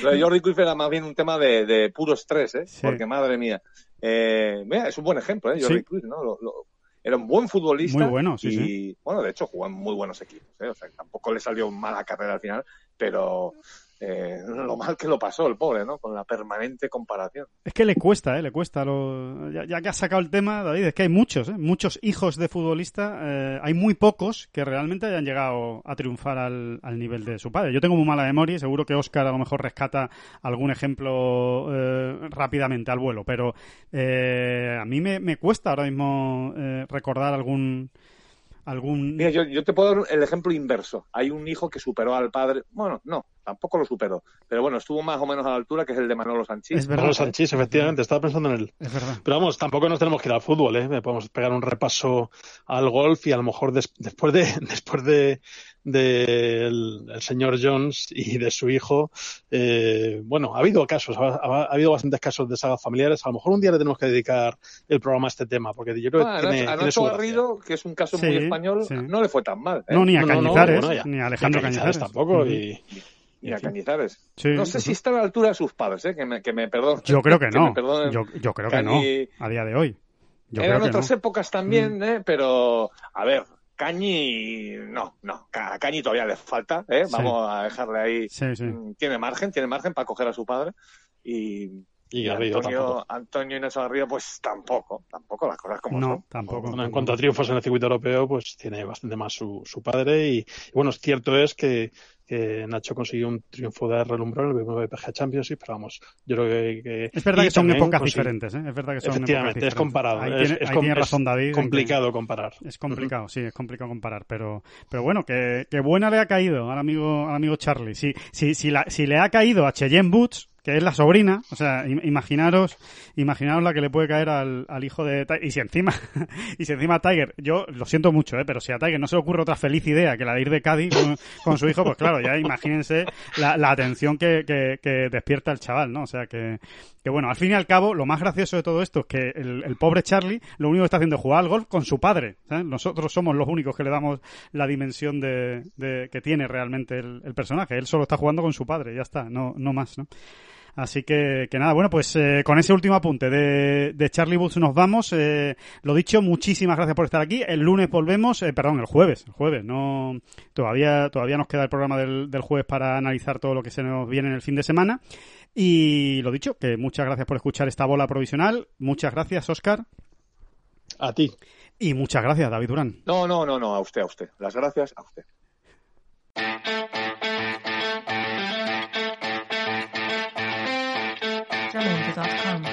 Lo de Jordi Cruyff era más bien un tema de, de puro estrés, ¿eh? Sí. Porque madre mía. Eh, mira, es un buen ejemplo, ¿eh? Jordi Sí. Cruyff, ¿no? Lo- lo- era un buen futbolista. Muy bueno, sí, y, sí. bueno, de hecho jugó en muy buenos equipos, ¿eh? O sea, tampoco le salió mala carrera al final, pero eh, lo mal que lo pasó el pobre, ¿no? Con la permanente comparación. Es que le cuesta, ¿eh? Le cuesta. Lo... Ya, ya que has sacado el tema, David, es que hay muchos, ¿eh? Muchos hijos de futbolista. eh, hay muy pocos que realmente hayan llegado a triunfar al, al nivel de su padre. Yo tengo muy mala memoria y seguro que Oscar a lo mejor rescata algún ejemplo eh, rápidamente al vuelo. Pero eh, a mí me, me cuesta ahora mismo eh, recordar algún... algún... Mira, yo, yo te puedo dar el ejemplo inverso. Hay un hijo que superó al padre. Bueno, no, tampoco lo superó. Pero bueno, estuvo más o menos a la altura, que es el de Manolo Sanchís. Es verdad. Manolo Sanchís, efectivamente, estaba pensando en él. Es verdad. Pero vamos, tampoco nos tenemos que ir al fútbol, ¿eh? Podemos pegar un repaso al golf y a lo mejor des- después de después de del el señor Jones y de su hijo, eh, bueno, ha habido casos, ha, ha- ha habido bastantes casos de sagas familiares. A lo mejor un día le tenemos que dedicar el programa a este tema, porque yo creo que Ah, a tiene, a tiene Nacho. Garrido, que es un caso Sí, muy español, sí. no le fue tan mal. ¿eh? No, ni a No, no, no, Cañizares, bueno, ya. ni a Alejandro Cañizares. tampoco. Y, Ni a en fin. Cañizares. Sí, no sé si está a la altura de sus padres, ¿eh? que, me, que me perdonen. Yo creo que no. Yo, yo creo que no, a día de hoy. Yo Eran creo que otras no. Mm. épocas también, ¿eh? pero a ver, Cañi, no, no, a Cañi todavía le falta, ¿eh? Sí. vamos a dejarle ahí. Sí, sí. Mm, Tiene margen, tiene margen para coger a su padre. Y, Y Antonio. Antonio y Nacho Garrido, pues tampoco, tampoco las cosas como No, son. tampoco. Bueno, en cuanto a triunfos en el circuito europeo, pues tiene bastante más su, su padre. Y, y bueno, cierto es que, que Nacho consiguió un triunfo de relumbrón en el BMW PGA Championship, pero vamos, yo creo que. que- Es verdad que son épocas consiguió- diferentes, ¿eh? Es verdad que son Efectivamente, épocas es comparado. Ahí es, tiene, es ahí tiene es razón David. que complicado comparar. Es complicado, sí, es complicado comparar, pero, pero bueno, que, que buena le ha caído al amigo, al amigo Charlie. Si, si, si, la- si le ha caído a Cheyenne Boots, que es la sobrina, o sea, im- imaginaros, imaginaros la que le puede caer al, al hijo de Tiger. Y si encima, y si encima Tiger, yo lo siento mucho, eh, pero si a Tiger no se le ocurre otra feliz idea que la de ir de Cádiz con, su hijo, pues claro, ya imagínense la, la atención que, que, que despierta el chaval, ¿no? O sea que, que bueno, al fin y al cabo, lo más gracioso de todo esto es que el, el pobre Charlie lo único que está haciendo es jugar al golf con su padre. ¿sabes? Nosotros somos los únicos que le damos la dimensión de, de- que tiene realmente el personaje. Él solo está jugando con su padre, ya está, no, no más, ¿no? Así que, que nada, bueno, pues eh, con ese último apunte de, de Charlie Boots nos vamos. Eh, lo dicho, muchísimas gracias por estar aquí. El lunes volvemos, eh, perdón, el jueves, el jueves. No, todavía, todavía nos queda el programa del, del jueves para analizar todo lo que se nos viene en el fin de semana. Y lo dicho, que muchas gracias por escuchar esta bola provisional. Muchas gracias, Oscar. A ti. Y muchas gracias, David Durán. No, no, no, no, a usted, a usted. Las gracias a usted. Medical.com.